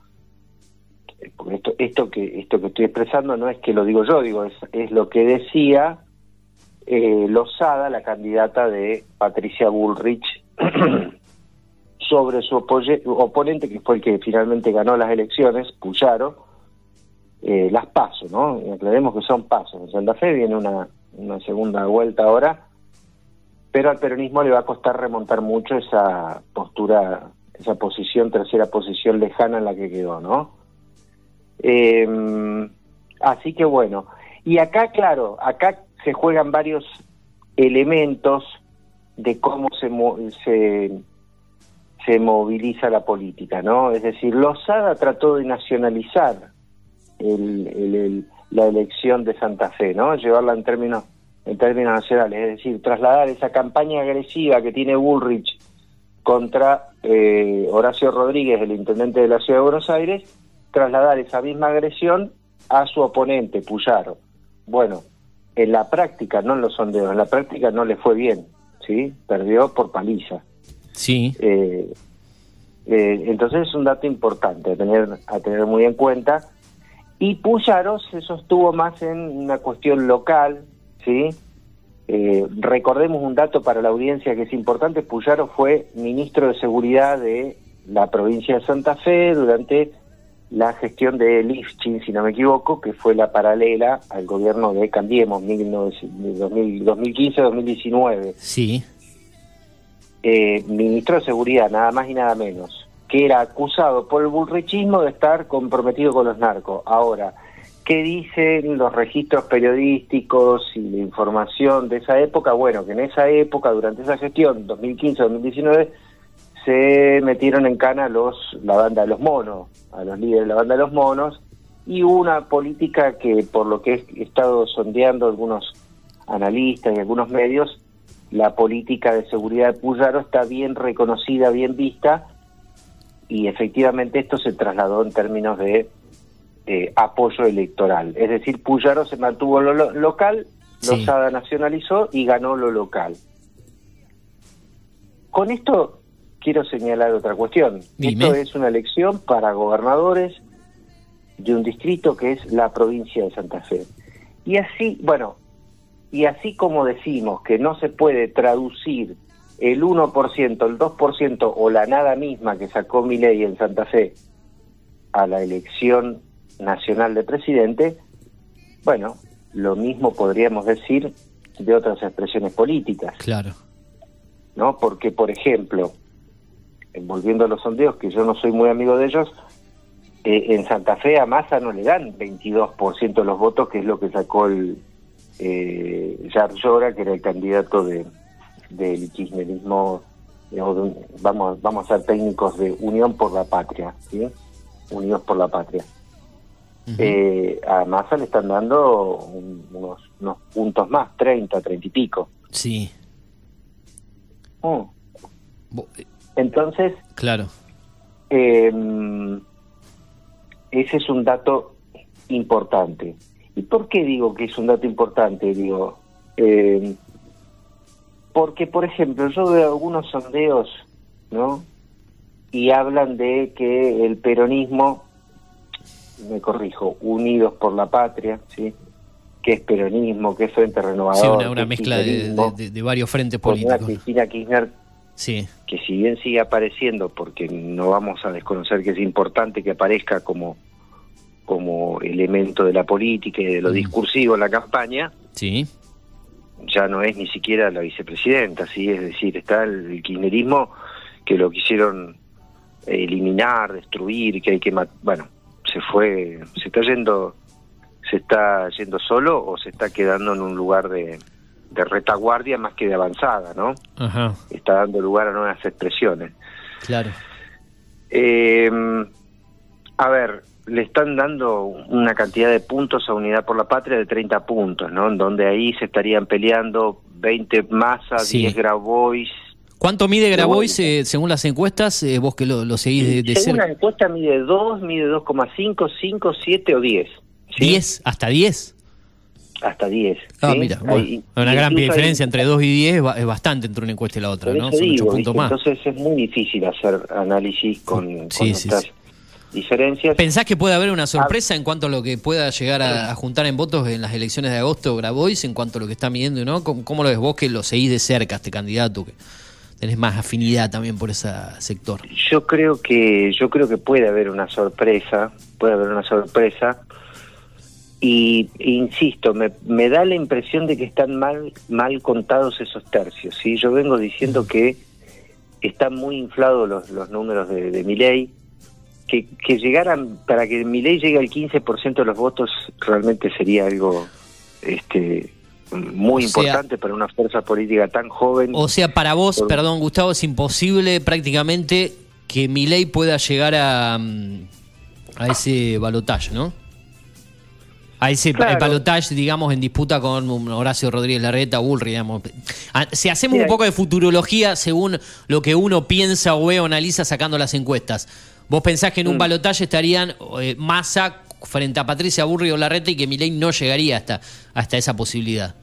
Porque esto, esto que esto que estoy expresando no es que lo digo yo, digo es, es lo que decía eh, Lozada, la candidata de Patricia Bullrich, sobre su oponente, que fue el que finalmente ganó las elecciones, Puyaro, eh, las pasos, ¿no? Y aclaremos que son pasos. En Santa Fe viene una segunda vuelta ahora, pero al peronismo le va a costar remontar mucho esa postura, esa posición, tercera posición lejana en la que quedó, ¿no? Eh, así que bueno, y acá, claro, acá se juegan varios elementos de cómo se, se, se moviliza la política, ¿no? Es decir, Lozada trató de nacionalizar el- la elección de Santa Fe, ¿no? Llevarla en términos en términos nacionales, es decir, trasladar esa campaña agresiva que tiene Bullrich contra eh, Horacio Rodríguez, el intendente de la ciudad de Buenos Aires, trasladar esa misma agresión a su oponente, Puyaro. Bueno, en la práctica, no en los sondeos, en la práctica no le fue bien, ¿sí? Perdió por paliza. Sí. Eh, eh, entonces es un dato importante a tener, a tener muy en cuenta. Y Puyaro se sostuvo más en una cuestión local, ¿sí? Eh, recordemos un dato para la audiencia que es importante, Puyaro fue ministro de Seguridad de la provincia de Santa Fe durante la gestión de Lifchin, si no me equivoco, que fue la paralela al gobierno de Cambiemos, 2015-2019 Sí. eh, ministro de Seguridad, nada más y nada menos, que era acusado por el bullrichismo de estar comprometido con los narcos. Ahora, ¿qué dicen los registros periodísticos y la información de esa época? Bueno, que en esa época, durante esa gestión, 2015-2019, se metieron en cana los la banda de los monos, a los líderes de la banda de los monos, y una política que, por lo que he estado sondeando algunos analistas y algunos medios, la política de seguridad de Puyaro está bien reconocida, bien vista, y efectivamente esto se trasladó en términos de eh, apoyo electoral. Es decir, Puyaro se mantuvo en lo lo- local, Sí. Lozada nacionalizó y ganó lo local. Con esto quiero señalar otra cuestión. Dime. Esto es una elección para gobernadores de un distrito que es la provincia de Santa Fe. Y así, bueno, y así como decimos que no se puede traducir el 1%, el 2% o la nada misma que sacó Milei en Santa Fe a la elección nacional de presidente, bueno, lo mismo podríamos decir de otras expresiones políticas. Claro. ¿no? Porque, por ejemplo, volviendo a los sondeos, que yo no soy muy amigo de ellos, eh, en Santa Fe a Massa no le dan 22% de los votos, que es lo que sacó el eh, Llora, que era el candidato de del kirchnerismo, digamos, vamos, vamos a ser técnicos de Unión por la Patria, ¿sí? Unidos por la Patria. Eh, a Massa le están dando un- unos, unos puntos más, 30, 30 y pico. Sí. Mm. Entonces, Claro. eh, ese es un dato importante. ¿Y por qué digo que es un dato importante? Digo, eh, porque, por ejemplo, yo veo algunos sondeos, ¿no? Y hablan de que el peronismo, me corrijo, Unidos por la Patria, ¿sí? Que es peronismo, que es Frente Renovador. Sí, una, mezcla de, varios frentes una políticos. Cristina Kirchner Sí. que si bien sigue apareciendo, porque no vamos a desconocer que es importante que aparezca como, como elemento de la política y de lo discursivo en la campaña, Sí. ya no es ni siquiera la vicepresidenta, ¿sí? es decir, está el, kirchnerismo que lo quisieron eliminar, destruir, que hay que, ma- bueno, se fue, se está yendo, se está yendo solo o se está quedando en un lugar de, de retaguardia más que de avanzada, ¿no? Ajá, Está dando lugar a nuevas expresiones. claro. Eh, a ver, le están dando una cantidad de puntos a Unidad por la Patria de 30 puntos, ¿no? En donde ahí se estarían peleando 20 Massa, Sí. 10 Grabois. ¿Cuánto mide Grabois eh, según las encuestas? Eh, vos que lo, lo seguís de, de Según cerca. la encuesta mide 2, mide 2,5, 5, 7 o 10. ¿sí? 10, hasta 10. Hasta 10. Ah, ¿sí? mira, Hay- una gran hay- diferencia entre 2 y 10 es ba- es bastante entre una encuesta y la otra, ¿no? Son 8 digo, puntos ¿viste? más. Entonces es muy difícil hacer análisis con, con Sí, sí, estas diferencias. ¿Pensás que puede haber una sorpresa en cuanto a lo que pueda llegar a, a juntar en votos en las elecciones de agosto Grabois, en cuanto a lo que está midiendo, ¿no? ¿Cómo, cómo lo ves vos que lo seguís de cerca, este candidato, que tenés más afinidad también por ese sector? Yo creo que yo creo que puede haber una sorpresa, puede haber una sorpresa. Y insisto, me, me da la impresión de que están mal mal contados esos tercios. ¿sí? Yo vengo diciendo que están muy inflados los, los números de, de Milei, que, que llegaran, para que Milei llegue al 15% de los votos, realmente sería algo este muy O sea- importante para una fuerza política tan joven. O sea, para vos, Por- perdón Gustavo, es imposible prácticamente que Milei pueda llegar a, mm, a ese balotaje, ¿no? A ese Claro. balotaje, digamos, en disputa con Horacio Rodríguez Larreta, Bullrich, digamos. Ah, Si hacemos Mira, un poco de futurología según lo que uno piensa o ve o analiza sacando las encuestas, ¿vos pensás que en un Mm. balotaje estarían eh, Massa frente a Patricia Bullrich o Larreta y que Milei no llegaría hasta, hasta esa posibilidad?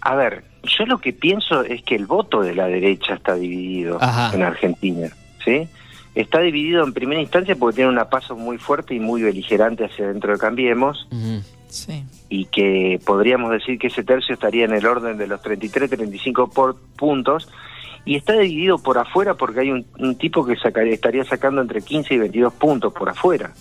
A ver, yo lo que pienso es que el voto de la derecha está dividido Ajá. en Argentina, ¿sí? Está dividido en primera instancia porque tiene una paso muy fuerte y muy beligerante hacia dentro de Cambiemos Sí. y que podríamos decir que ese tercio estaría en el orden de los 33, 35 por puntos y está dividido por afuera porque hay un, un tipo que sacaría, estaría sacando entre 15 y 22 puntos por afuera.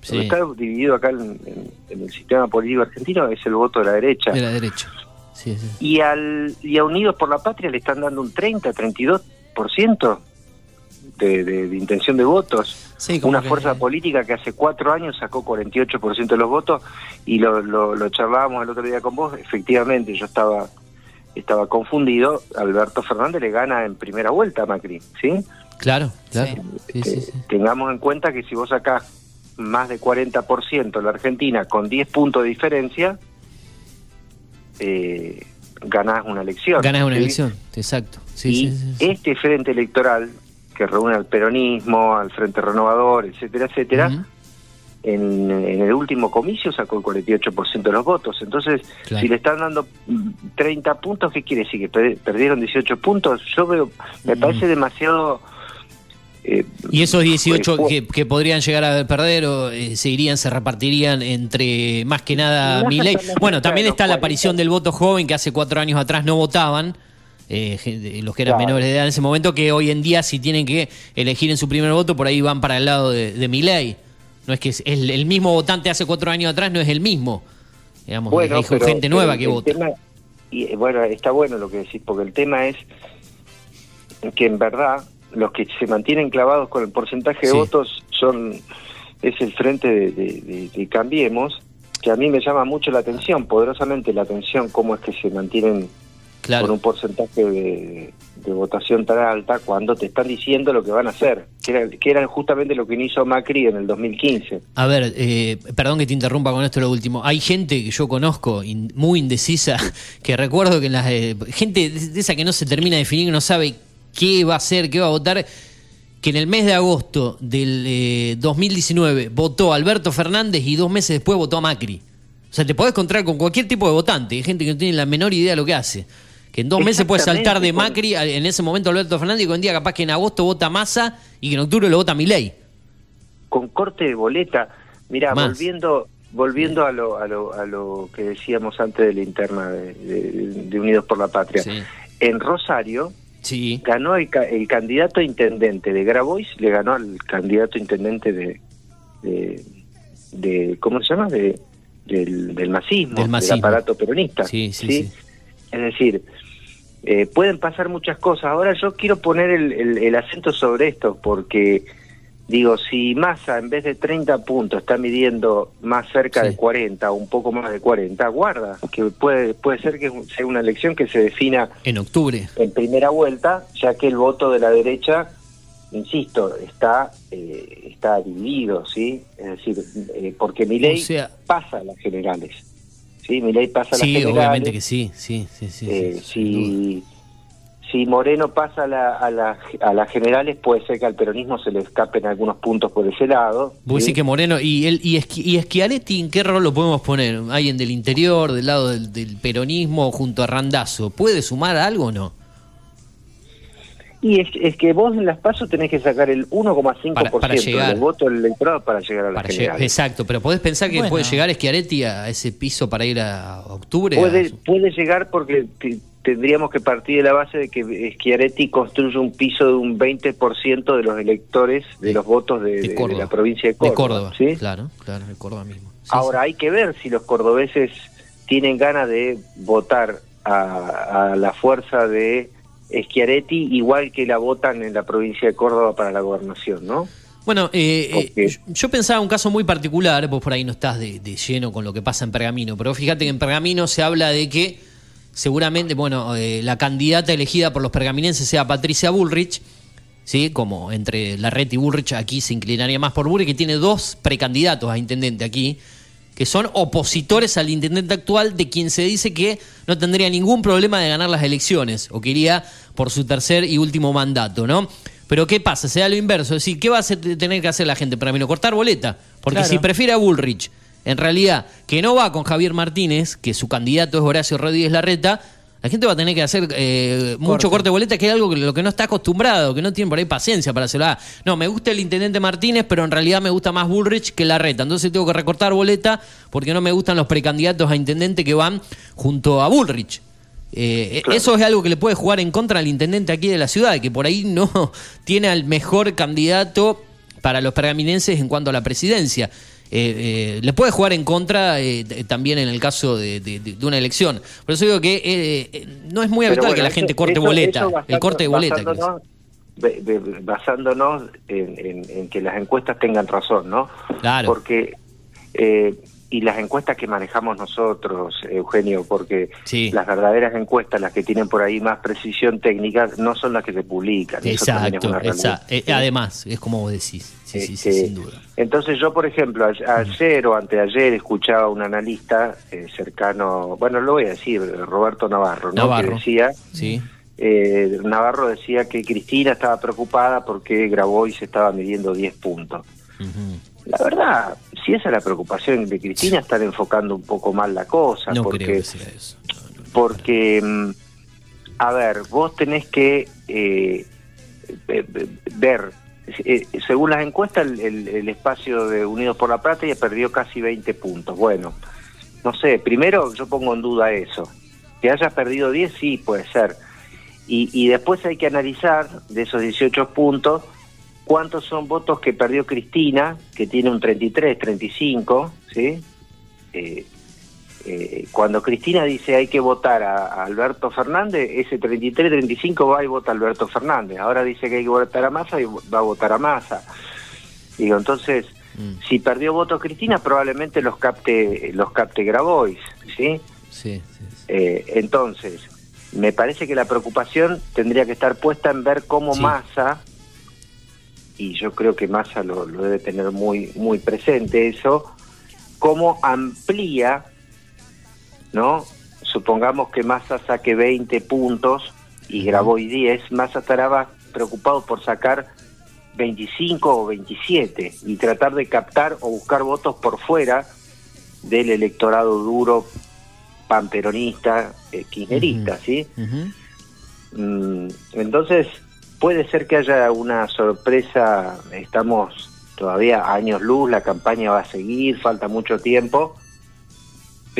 Sí. Lo que está dividido acá en, en- en el sistema político argentino es el voto de la derecha. De la derecha. Sí, sí. Y, al, y a Unidos por la Patria le están dando un 30, 32% de, de, de intención de votos. Sí, Una que- fuerza política que hace cuatro años sacó 48% de los votos y lo, lo, lo charlábamos el otro día con vos. Efectivamente, yo estaba estaba confundido. Alberto Fernández le gana en primera vuelta a Macri, ¿sí? Claro, claro. Sí, sí, Eh, sí. Tengamos en cuenta que si vos sacás más de 40% la Argentina con 10 puntos de diferencia, eh, ganás una elección. Ganas una elección, exacto. Y este frente electoral que reúne al peronismo, al Frente Renovador, etcétera, etcétera, en, en el último comicio sacó el 48% de los votos. Entonces, Claro. si le están dando mm, 30 puntos, ¿qué quiere decir? ¿Que per- perdieron 18 puntos? Yo veo, me parece demasiado... eh, Y esos 18 pues, que, que podrían llegar a perder o eh, se irían, se repartirían entre más que nada No, no, Bueno, no, también está la 40. aparición del voto joven que hace cuatro años atrás no votaban. Eh, los que eran Claro. menores de edad en ese momento, que hoy en día si tienen que elegir en su primer voto, por ahí van para el lado de, de Milei. No es que es el, el mismo votante hace cuatro años atrás, no es el mismo. Digamos, Bueno, pero- gente nueva que el vota. tema- y bueno, está bueno lo que decís, porque el tema es que en verdad los que se mantienen clavados con el porcentaje de Sí. votos son es el frente de, de- de- de Cambiemos, que a mí me llama mucho la atención, poderosamente la atención, cómo es que se mantienen Claro. con un porcentaje de, de votación tan alta cuando te están diciendo lo que van a hacer, que era, que era justamente lo que hizo Macri en el 2015. A ver, eh, perdón que te interrumpa con esto lo último. Hay gente que yo conozco in- muy indecisa, que recuerdo que en las eh, gente de de esa que no se termina de definir, que no sabe qué va a hacer, qué va a votar, que en el mes de agosto del eh, 2019 votó Alberto Fernández y dos meses después votó a Macri. O sea, te podés encontrar con cualquier tipo de votante, hay gente que no tiene la menor idea de lo que hace. Que en dos meses puede saltar de Macri, en ese momento Alberto Fernández, y que un día capaz que en agosto vota Massa y que en octubre lo vota Milei. con corte de boleta. Mira, volviendo volviendo a lo, a, lo, a lo que decíamos antes de la interna de, de- de Unidos por la Patria. En Rosario Sí. ganó el, el candidato a intendente de Grabois, le ganó al candidato intendente de, de, de- ¿cómo se llama? De, del, del masismo, Del masismo. aparato peronista. Sí, sí, sí. Es decir, eh, pueden pasar muchas cosas. Ahora yo quiero poner el, el- el acento sobre esto porque, digo, si Massa en vez de 30 puntos está midiendo más cerca de 40 o un poco más de 40, guarda, que puede, puede ser que sea una elección que se defina En octubre. en primera vuelta, ya que el voto de la derecha, insisto, está eh, está dividido, ¿sí? Es decir, eh, porque Milei O sea- pasa a las generales, ¿sí? Milei pasa a las Sí, generales. obviamente que sí, sí, sí, sí. Eh, sí, duda. si, si Moreno pasa a, la- a, la- a las generales, puede ser que al peronismo se le escapen algunos puntos por ese lado. Vos ¿sí? que Moreno y él y, Esqui- y Schiaretti, ¿en qué rol lo podemos poner? ¿Alguien del interior, del lado del, del peronismo, junto a Randazo? ¿Puede sumar algo o no? Y es, es que vos en las pasos tenés que sacar el 1,5% Para- para llegar. del voto del electorado para llegar a las Para generales. exacto, pero ¿podés pensar que Bueno. puede llegar Schiaretti a ese piso para ir a octubre? Puede, puede llegar porque te- tendríamos que partir de la base de que Schiaretti construye un piso de un 20% de los electores de los votos de, de- de Córdoba. la provincia de De Córdoba. Córdoba, ¿sí? claro, claro, de Córdoba mismo. Ahora hay que ver si los cordobeses tienen ganas de votar a, a la fuerza de Schiaretti igual que la votan en la provincia de Córdoba para la gobernación, ¿no? Bueno, eh, eh, yo- pensaba un caso muy particular, vos por ahí no estás de, de lleno con lo que pasa en Pergamino, pero fíjate que en Pergamino se habla de que seguramente, bueno, eh, la candidata elegida por los pergaminenses sea Patricia Bullrich, ¿sí? Como entre Larreta y Bullrich aquí se inclinaría más por Bullrich, que tiene dos precandidatos a intendente aquí, que son opositores al intendente actual, de quien se dice que no tendría ningún problema de ganar las elecciones, o que iría por su tercer y último mandato, ¿no? Pero ¿qué pasa? Se da lo inverso, es decir, ¿qué va a tener que hacer la gente para mí? No, cortar boleta, porque Claro. si prefiere a Bullrich, en realidad, que no va con Javier Martínez, que su candidato es Horacio Rodríguez Larreta, la gente va a tener que hacer eh, mucho corte de boleta, que es algo que lo que no está acostumbrado, que no tiene por ahí paciencia para hacerlo. Ah, no, me gusta el intendente Martínez, pero en realidad me gusta más Bullrich que Larreta. Entonces tengo que recortar boleta porque no me gustan los precandidatos a intendente que van junto a Bullrich. Eh, Eso es algo que le puede jugar en contra al intendente aquí de la ciudad, que por ahí no tiene al mejor candidato para los pergaminenses en cuanto a la presidencia. Eh, eh, le puede jugar en contra eh, también en el caso de, de- una elección. Por eso digo que eh, eh, no es muy habitual bueno, que la eso- gente corte eso- boleta. eso el corte de boleta. Basándonos, basándonos en, en- en que las encuestas tengan razón, ¿no? Claro. Porque, eh, y las encuestas que manejamos nosotros, Eugenio, porque las verdaderas encuestas, las que tienen por ahí más precisión técnica, no son las que se publican. Eso también es Exacto, además, es como vos decís. Sí, sí, sí, Este, sin duda. Entonces yo, por ejemplo, a- ayer o anteayer escuchaba a un analista eh, cercano, bueno, lo voy a decir, Roberto Navarro, ¿no? Navarro. Que decía, Sí. eh, Navarro decía que Cristina estaba preocupada porque grabó y se estaba midiendo 10 puntos. La verdad, si esa es la preocupación de Cristina, están enfocando un poco mal la cosa, No porque creo que sea eso. porque, mm, a ver, vos tenés que eh, ve- ver, eh, según las encuestas, el, espacio de Unidos por la Plata ya perdió casi 20 puntos. Bueno, no sé, primero yo pongo en duda eso. Que haya perdido 10, sí, puede ser. Y, y después hay que analizar de esos 18 puntos cuántos son votos que perdió Cristina, que tiene un 33, 35, ¿sí? Eh, eh, cuando Cristina dice hay que votar a, a Alberto Fernández, ese 33-35 va y vota a Alberto Fernández. Ahora dice que hay que votar a Massa y va a votar a Massa. Digo, entonces, si perdió votos Cristina, probablemente los capte, los capte Grabois, ¿sí? Sí, Eh, entonces, me parece que la preocupación tendría que estar puesta en ver cómo Massa, y yo creo que Massa lo, lo debe tener muy, muy presente eso, cómo amplía, ¿no? Supongamos que Massa saque 20 puntos y Graboy 10, Massa estará preocupado por sacar 25 o 27 y tratar de captar o buscar votos por fuera del electorado duro pamperonista, eh, kirchnerista, ¿sí? Mm, entonces, puede ser que haya una sorpresa, estamos todavía a años luz, la campaña va a seguir, falta mucho tiempo,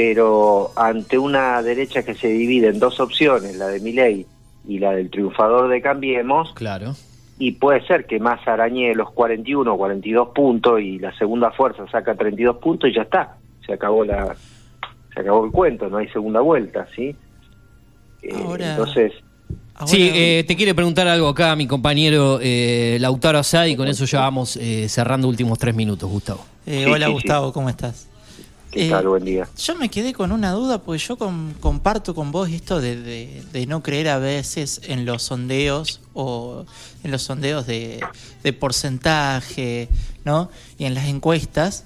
pero ante una derecha que se divide en dos opciones, la de Milei y la del triunfador de Cambiemos, Claro. y puede ser que más arañe los 41 o 42 puntos y la segunda fuerza saca 32 puntos y ya está, se acabó la se acabó el cuento, no hay segunda vuelta, ¿sí? Eh, Ahora- Entonces, Sí, eh, te quiere preguntar algo acá mi compañero eh, Lautaro Asad y con eso ya vamos eh, cerrando últimos tres minutos, Gustavo. Eh, hola sí, Gustavo, ¿cómo estás? ¿Qué tal? Buen día. Yo me quedé con una duda porque yo com- comparto con vos esto de, de- de no creer a veces en los sondeos o en los sondeos de, de porcentaje, ¿no? Y en las encuestas.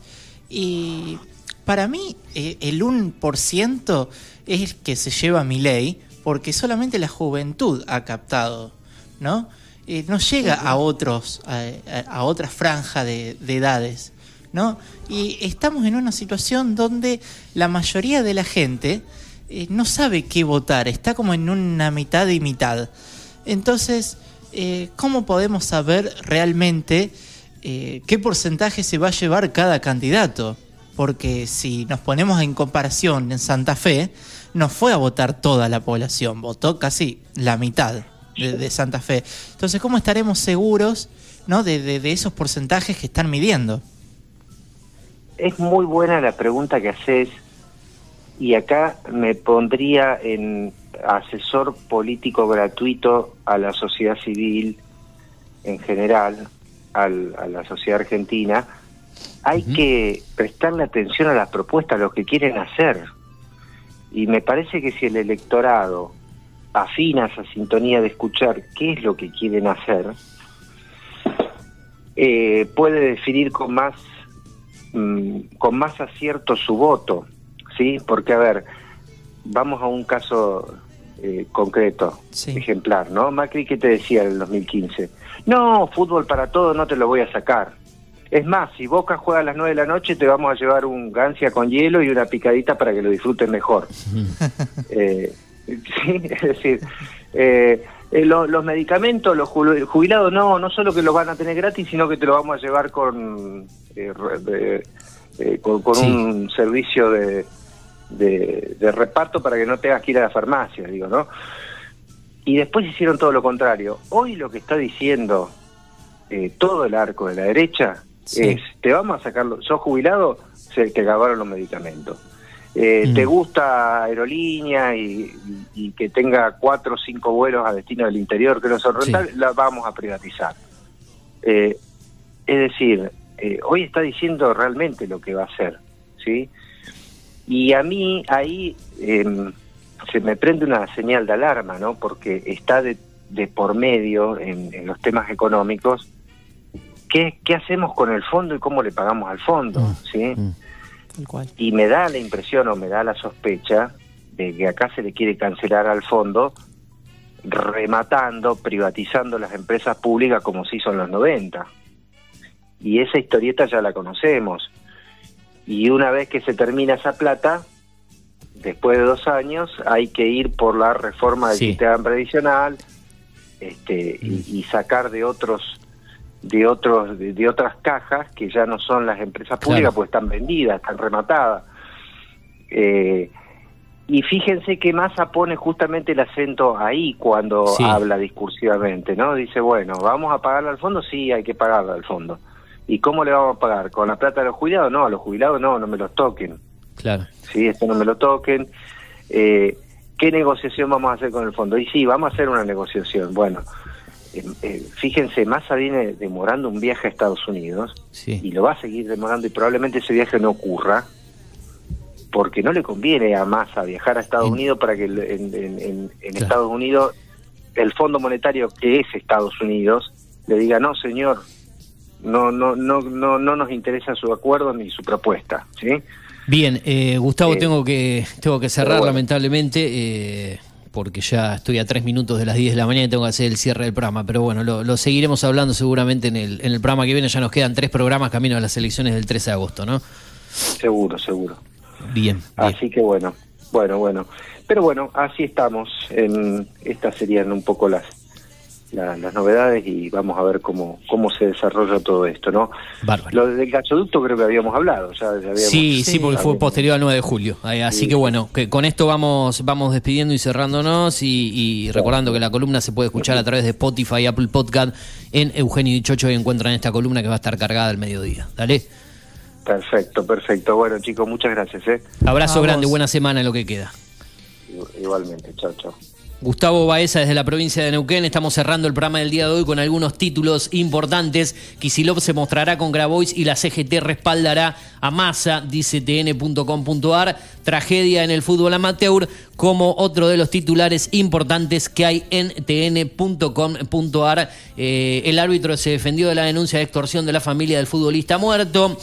Y para mí eh, el 1% es el que se lleva mi ley porque solamente la juventud ha captado, ¿no? Eh, no llega a otros, a, otra franja de edades, ¿no? Y estamos en una situación donde la mayoría de la gente eh, no sabe qué votar, está como en una mitad y mitad. Entonces, eh, ¿cómo podemos saber realmente eh, qué porcentaje se va a llevar cada candidato? Porque si nos ponemos en comparación en Santa Fe, no fue a votar toda la población, votó casi la mitad de, Santa Fe. Entonces, ¿cómo estaremos seguros ¿no? de esos porcentajes que están midiendo? Es muy buena la pregunta que haces y acá me pondría en asesor político gratuito a la sociedad civil en general, al- a la sociedad argentina. Hay que prestarle atención a las propuestas, a lo que quieren hacer. Y me parece que si el electorado afina esa sintonía de escuchar qué es lo que quieren hacer, eh, puede definir con más mm, con más acierto su voto, ¿sí? Porque, a ver, vamos a un caso eh, concreto, ejemplar, ¿no? Macri, ¿qué te decía en el 2015? No, fútbol para todos no te lo voy a sacar. Es más, si Boca juega a las 9 de la noche, te vamos a llevar un gancia con hielo y una picadita para que lo disfruten mejor. Eh, sí, es decir, eh, eh, lo- los medicamentos, los ju- jubilados, no, no solo que los van a tener gratis, sino que te lo vamos a llevar con, de- eh, con, con Sí. un servicio de, de, de reparto para que no tengas que ir a la farmacia, digo, ¿no? Y después hicieron todo lo contrario. Hoy lo que está diciendo eh, todo el arco de la derecha Sí. es, te vamos a sacar, sos jubilado, se te acabaron los medicamentos. Eh, Mm. ¿Te gusta aerolínea y, y- y que tenga cuatro o cinco vuelos a destino del interior que no son rentables? La vamos a privatizar. Eh, es decir, eh, hoy está diciendo realmente lo que va a hacer, ¿sí? Y a mí ahí em, se me prende una señal de alarma, ¿no? Porque está de, de por medio en, en los temas económicos. ¿Qué, ¿Qué hacemos con el fondo y cómo le pagamos al fondo? ¿sí? Tal cual. Y me da la impresión o me da la sospecha de que acá se le quiere cancelar al fondo rematando, privatizando las empresas públicas como se hizo en los 90. Y esa historieta ya la conocemos. Y una vez que se termina esa plata, después de dos años, hay que ir por la reforma del Sí. sistema previsional este, y, y sacar de otros de otros de, de otras cajas que ya no son las empresas públicas Claro. pues están vendidas están rematadas Eh, y fíjense que Massa pone justamente el acento ahí cuando Sí. habla discursivamente no dice bueno vamos a pagarle al fondo sí hay que pagarle al fondo y cómo le vamos a pagar con la plata de los jubilados no a los jubilados no no me los toquen Claro. sí, esto no me lo toquen. Eh, ¿Qué negociación vamos a hacer con el fondo? Y sí, vamos a hacer una negociación. Bueno, eh, eh, fíjense, Massa viene demorando un viaje a Estados Unidos y lo va a seguir demorando y probablemente ese viaje no ocurra porque no le conviene a Massa viajar a Estados Unidos para que el- en, en- en- en Estados Unidos el Fondo Monetario que es Estados Unidos le diga no señor no no no no no nos interesa su acuerdo ni su propuesta sí Bien, eh, Gustavo, Eh, tengo que tengo que cerrar bueno. lamentablemente eh, porque ya estoy a tres minutos de las 10 de la mañana y tengo que hacer el cierre del programa. Pero bueno, lo, lo seguiremos hablando seguramente en el, en el programa que viene. Ya nos quedan tres programas camino a las elecciones del 13 de agosto, ¿no? seguro seguro Bien. Así que bueno, bueno, bueno. Pero bueno, así estamos. En, estas serían un poco las, la- las novedades y vamos a ver cómo, cómo se desarrolla todo esto, ¿no? Bárbaro. Lo del gasoducto creo que habíamos hablado. Ya, ya habíamos- Sí, sí, porque fue posterior al 9 de julio. Eh, Así Sí, que bueno, que con esto vamos vamos despidiendo y cerrándonos y, y recordando que la columna se puede escuchar a través de Spotify, Apple Podcast, en Eugenio Dichocho y encuentran esta columna que va a estar cargada al mediodía. Dale. Perfecto, perfecto. Bueno, chicos, muchas gracias. ¿eh? Abrazo Vamos. grande, buena semana en lo que queda. Igualmente, chao, chao. Gustavo Baeza desde la provincia de Neuquén. Estamos cerrando el programa del día de hoy con algunos títulos importantes. Kisilov se mostrará con Grabois y la CGT respaldará a Massa, dice tn.com.ar. Tragedia en el fútbol amateur como otro de los titulares importantes que hay en tn.com.ar. Eh, el árbitro se defendió de la denuncia de extorsión de la familia del futbolista muerto.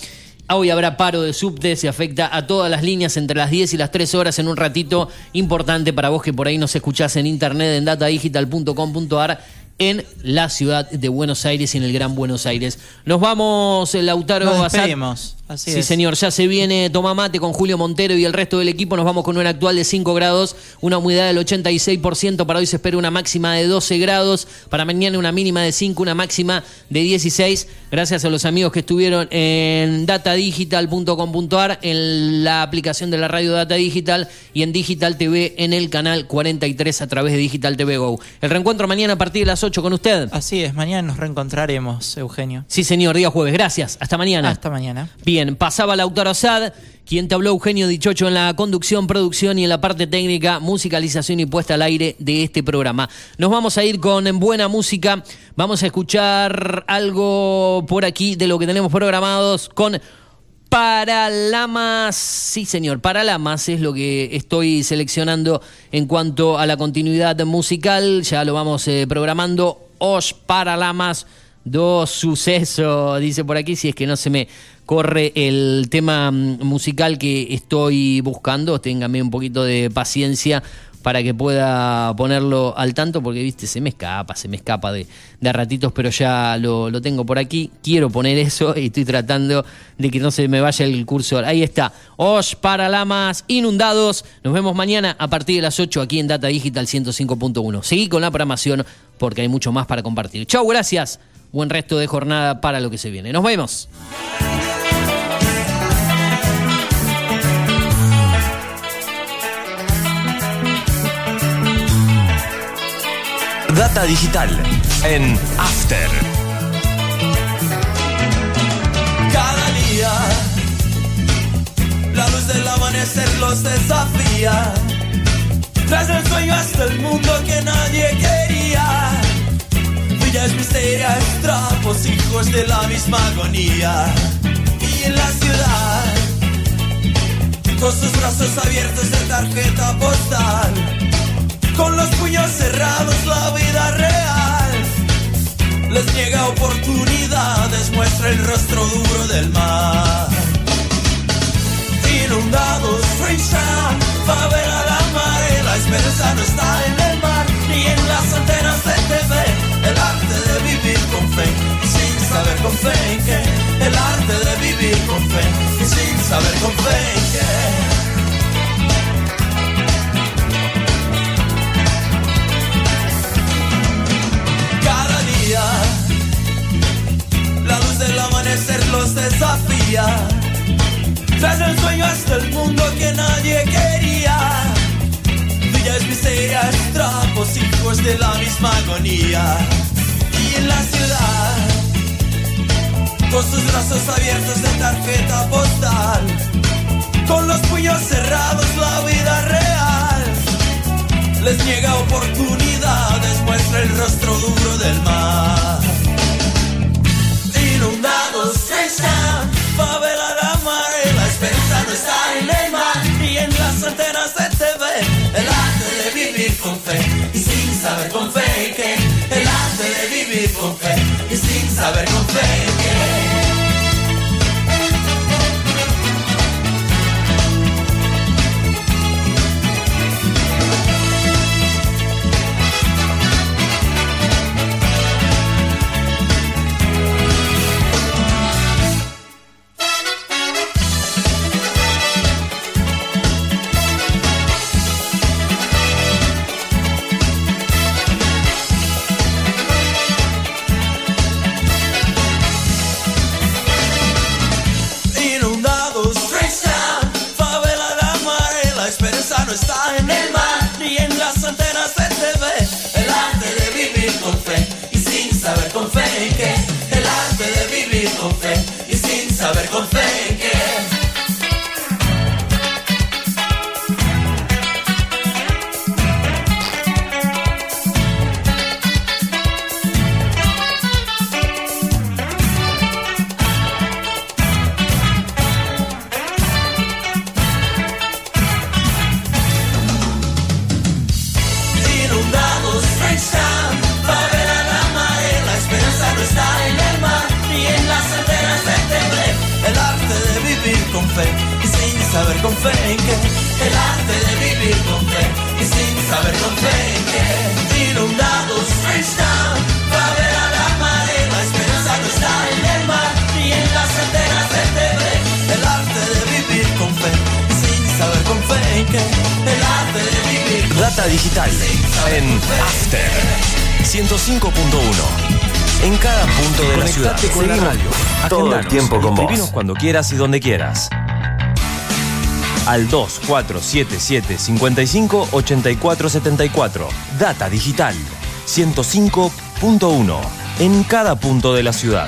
Hoy habrá paro de subte, se afecta a todas las líneas entre las 10 y las 3 horas en un ratito importante para vos que por ahí nos escuchás en internet en datadigital.com.ar en la ciudad de Buenos Aires y en el Gran Buenos Aires. Nos vamos, eh, Lautaro Nos Azad. despedimos, así sí, es. señor, ya se viene Toma Mate con Julio Montero y el resto del equipo. Nos vamos con una actual de 5 grados, una humedad del 86%. Para hoy se espera una máxima de 12 grados. Para mañana una mínima de 5, una máxima de 16. Gracias a los amigos que estuvieron en datadigital.com.ar, en la aplicación de la radio Data Digital y en Digital TV en el canal 43 a través de Digital TV Go. El reencuentro mañana a partir de las 8 con usted. Así es, mañana nos reencontraremos, Eugenio. Sí, señor, día jueves. Gracias. Hasta mañana. Hasta mañana. Bien, pasaba Lautaro Sad, quien te habló Eugenio Dichocho en la conducción, producción y en la parte técnica, musicalización y puesta al aire de este programa. Nos vamos a ir con buena música. Vamos a escuchar algo por aquí de lo que tenemos programados con Paralamas. Sí, señor, Paralamas es lo que estoy seleccionando en cuanto a la continuidad musical. Ya lo vamos eh, programando. Os Paralamas do suceso, dice por aquí, si es que no se me corre el tema mm, musical que estoy buscando, téngame un poquito de paciencia para que pueda ponerlo al tanto, porque viste, se me escapa, se me escapa de, de ratitos, pero ya lo, lo tengo por aquí. Quiero poner eso y estoy tratando de que no se me vaya el cursor. Ahí está. Os Paralamas Inundados. Nos vemos mañana a partir de las 8 aquí en Data Digital 105.1. Seguí con la programación porque hay mucho más para compartir. Chau, gracias. Buen resto de jornada para lo que se viene. Nos vemos. Data digital en After. Cada día la luz del amanecer los desafía. Tras el sueño hasta el mundo que nadie quería. Villas misterias, trapos, hijos de la misma agonía. Y en la ciudad, con sus brazos abiertos de tarjeta postal, con los puños cerrados, la vida real les niega oportunidades, muestra el rostro duro del mar. Inundados, Freestyle, favela la mar, la esperanza no está en el mar, ni en las antenas de TV, el arte de vivir con fe, y sin saber con fe en qué, el arte de vivir con fe, y sin saber con fe en qué. La luz del amanecer los desafía. Tras el sueño hasta el mundo que nadie quería. Villas miserias, trapos, hijos de la misma agonía. Y en la ciudad, con sus brazos abiertos de tarjeta postal, con los puños cerrados, la vida real les niega oportunidades, muestra el rostro duro del mar. Inundados están, favela la mar, la esperanza no está en el mar, ni en las antenas de TV, el arte de vivir con fe, y sin saber con fe que, el arte de vivir con fe, y sin saber con fe digital en After 105.1. En cada punto de la ciudad. Con la Seguimos radio. Todo el tiempo con vos. Cuando quieras y donde quieras. Al 2477 55 84 74. Data digital 105.1. En cada punto de la ciudad.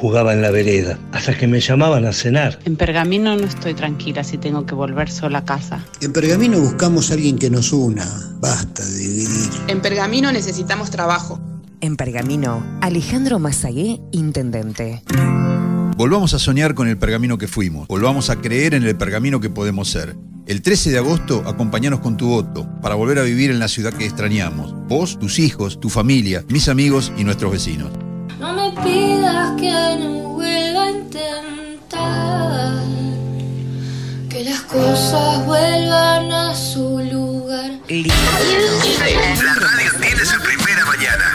jugaba en la vereda, hasta que me llamaban a cenar. En Pergamino no estoy tranquila si tengo que volver sola a casa. En Pergamino buscamos a alguien que nos una. Basta de dividir. En Pergamino necesitamos trabajo. En Pergamino, Alejandro Mazagué, intendente. Volvamos a soñar con el pergamino que fuimos. Volvamos a creer en el pergamino que podemos ser. El 13 de agosto, acompañanos con tu voto para volver a vivir en la ciudad que extrañamos. Vos, tus hijos, tu familia, mis amigos y nuestros vecinos. Me pidas que no vuelva a intentar que las cosas vuelvan a su lugar. La radio tiene su primera mañana.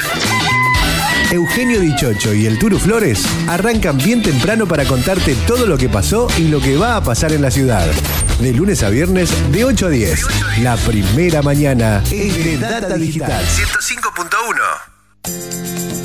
Eugenio Dichocho y el Turu Flores arrancan bien temprano para contarte todo lo que pasó y lo que va a pasar en la ciudad. De lunes a viernes, de 8 a 10. La primera mañana es de Data Digital. 105.1.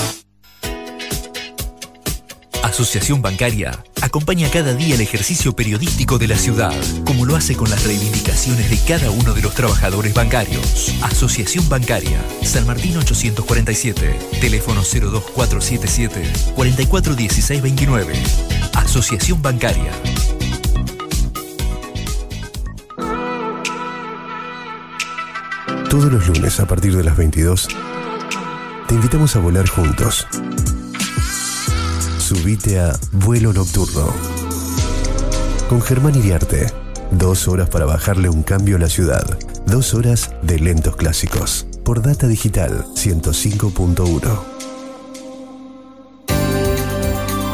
Asociación Bancaria acompaña cada día el ejercicio periodístico de la ciudad, como lo hace con las reivindicaciones de cada uno de los trabajadores bancarios. Asociación Bancaria, San Martín 847, teléfono 02477 441629. Asociación Bancaria. Todos los lunes a partir de las 22, te invitamos a volar juntos. Subite a Vuelo Nocturno. Con Germán Iriarte. Dos horas para bajarle un cambio a la ciudad. Dos horas de lentos clásicos. Por Data Digital 105.1.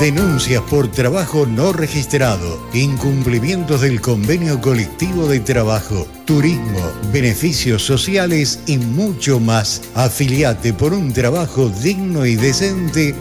Denuncias por trabajo no registrado, incumplimientos del convenio colectivo de trabajo, turismo, beneficios sociales y mucho más. Afiliate por un trabajo digno y decente.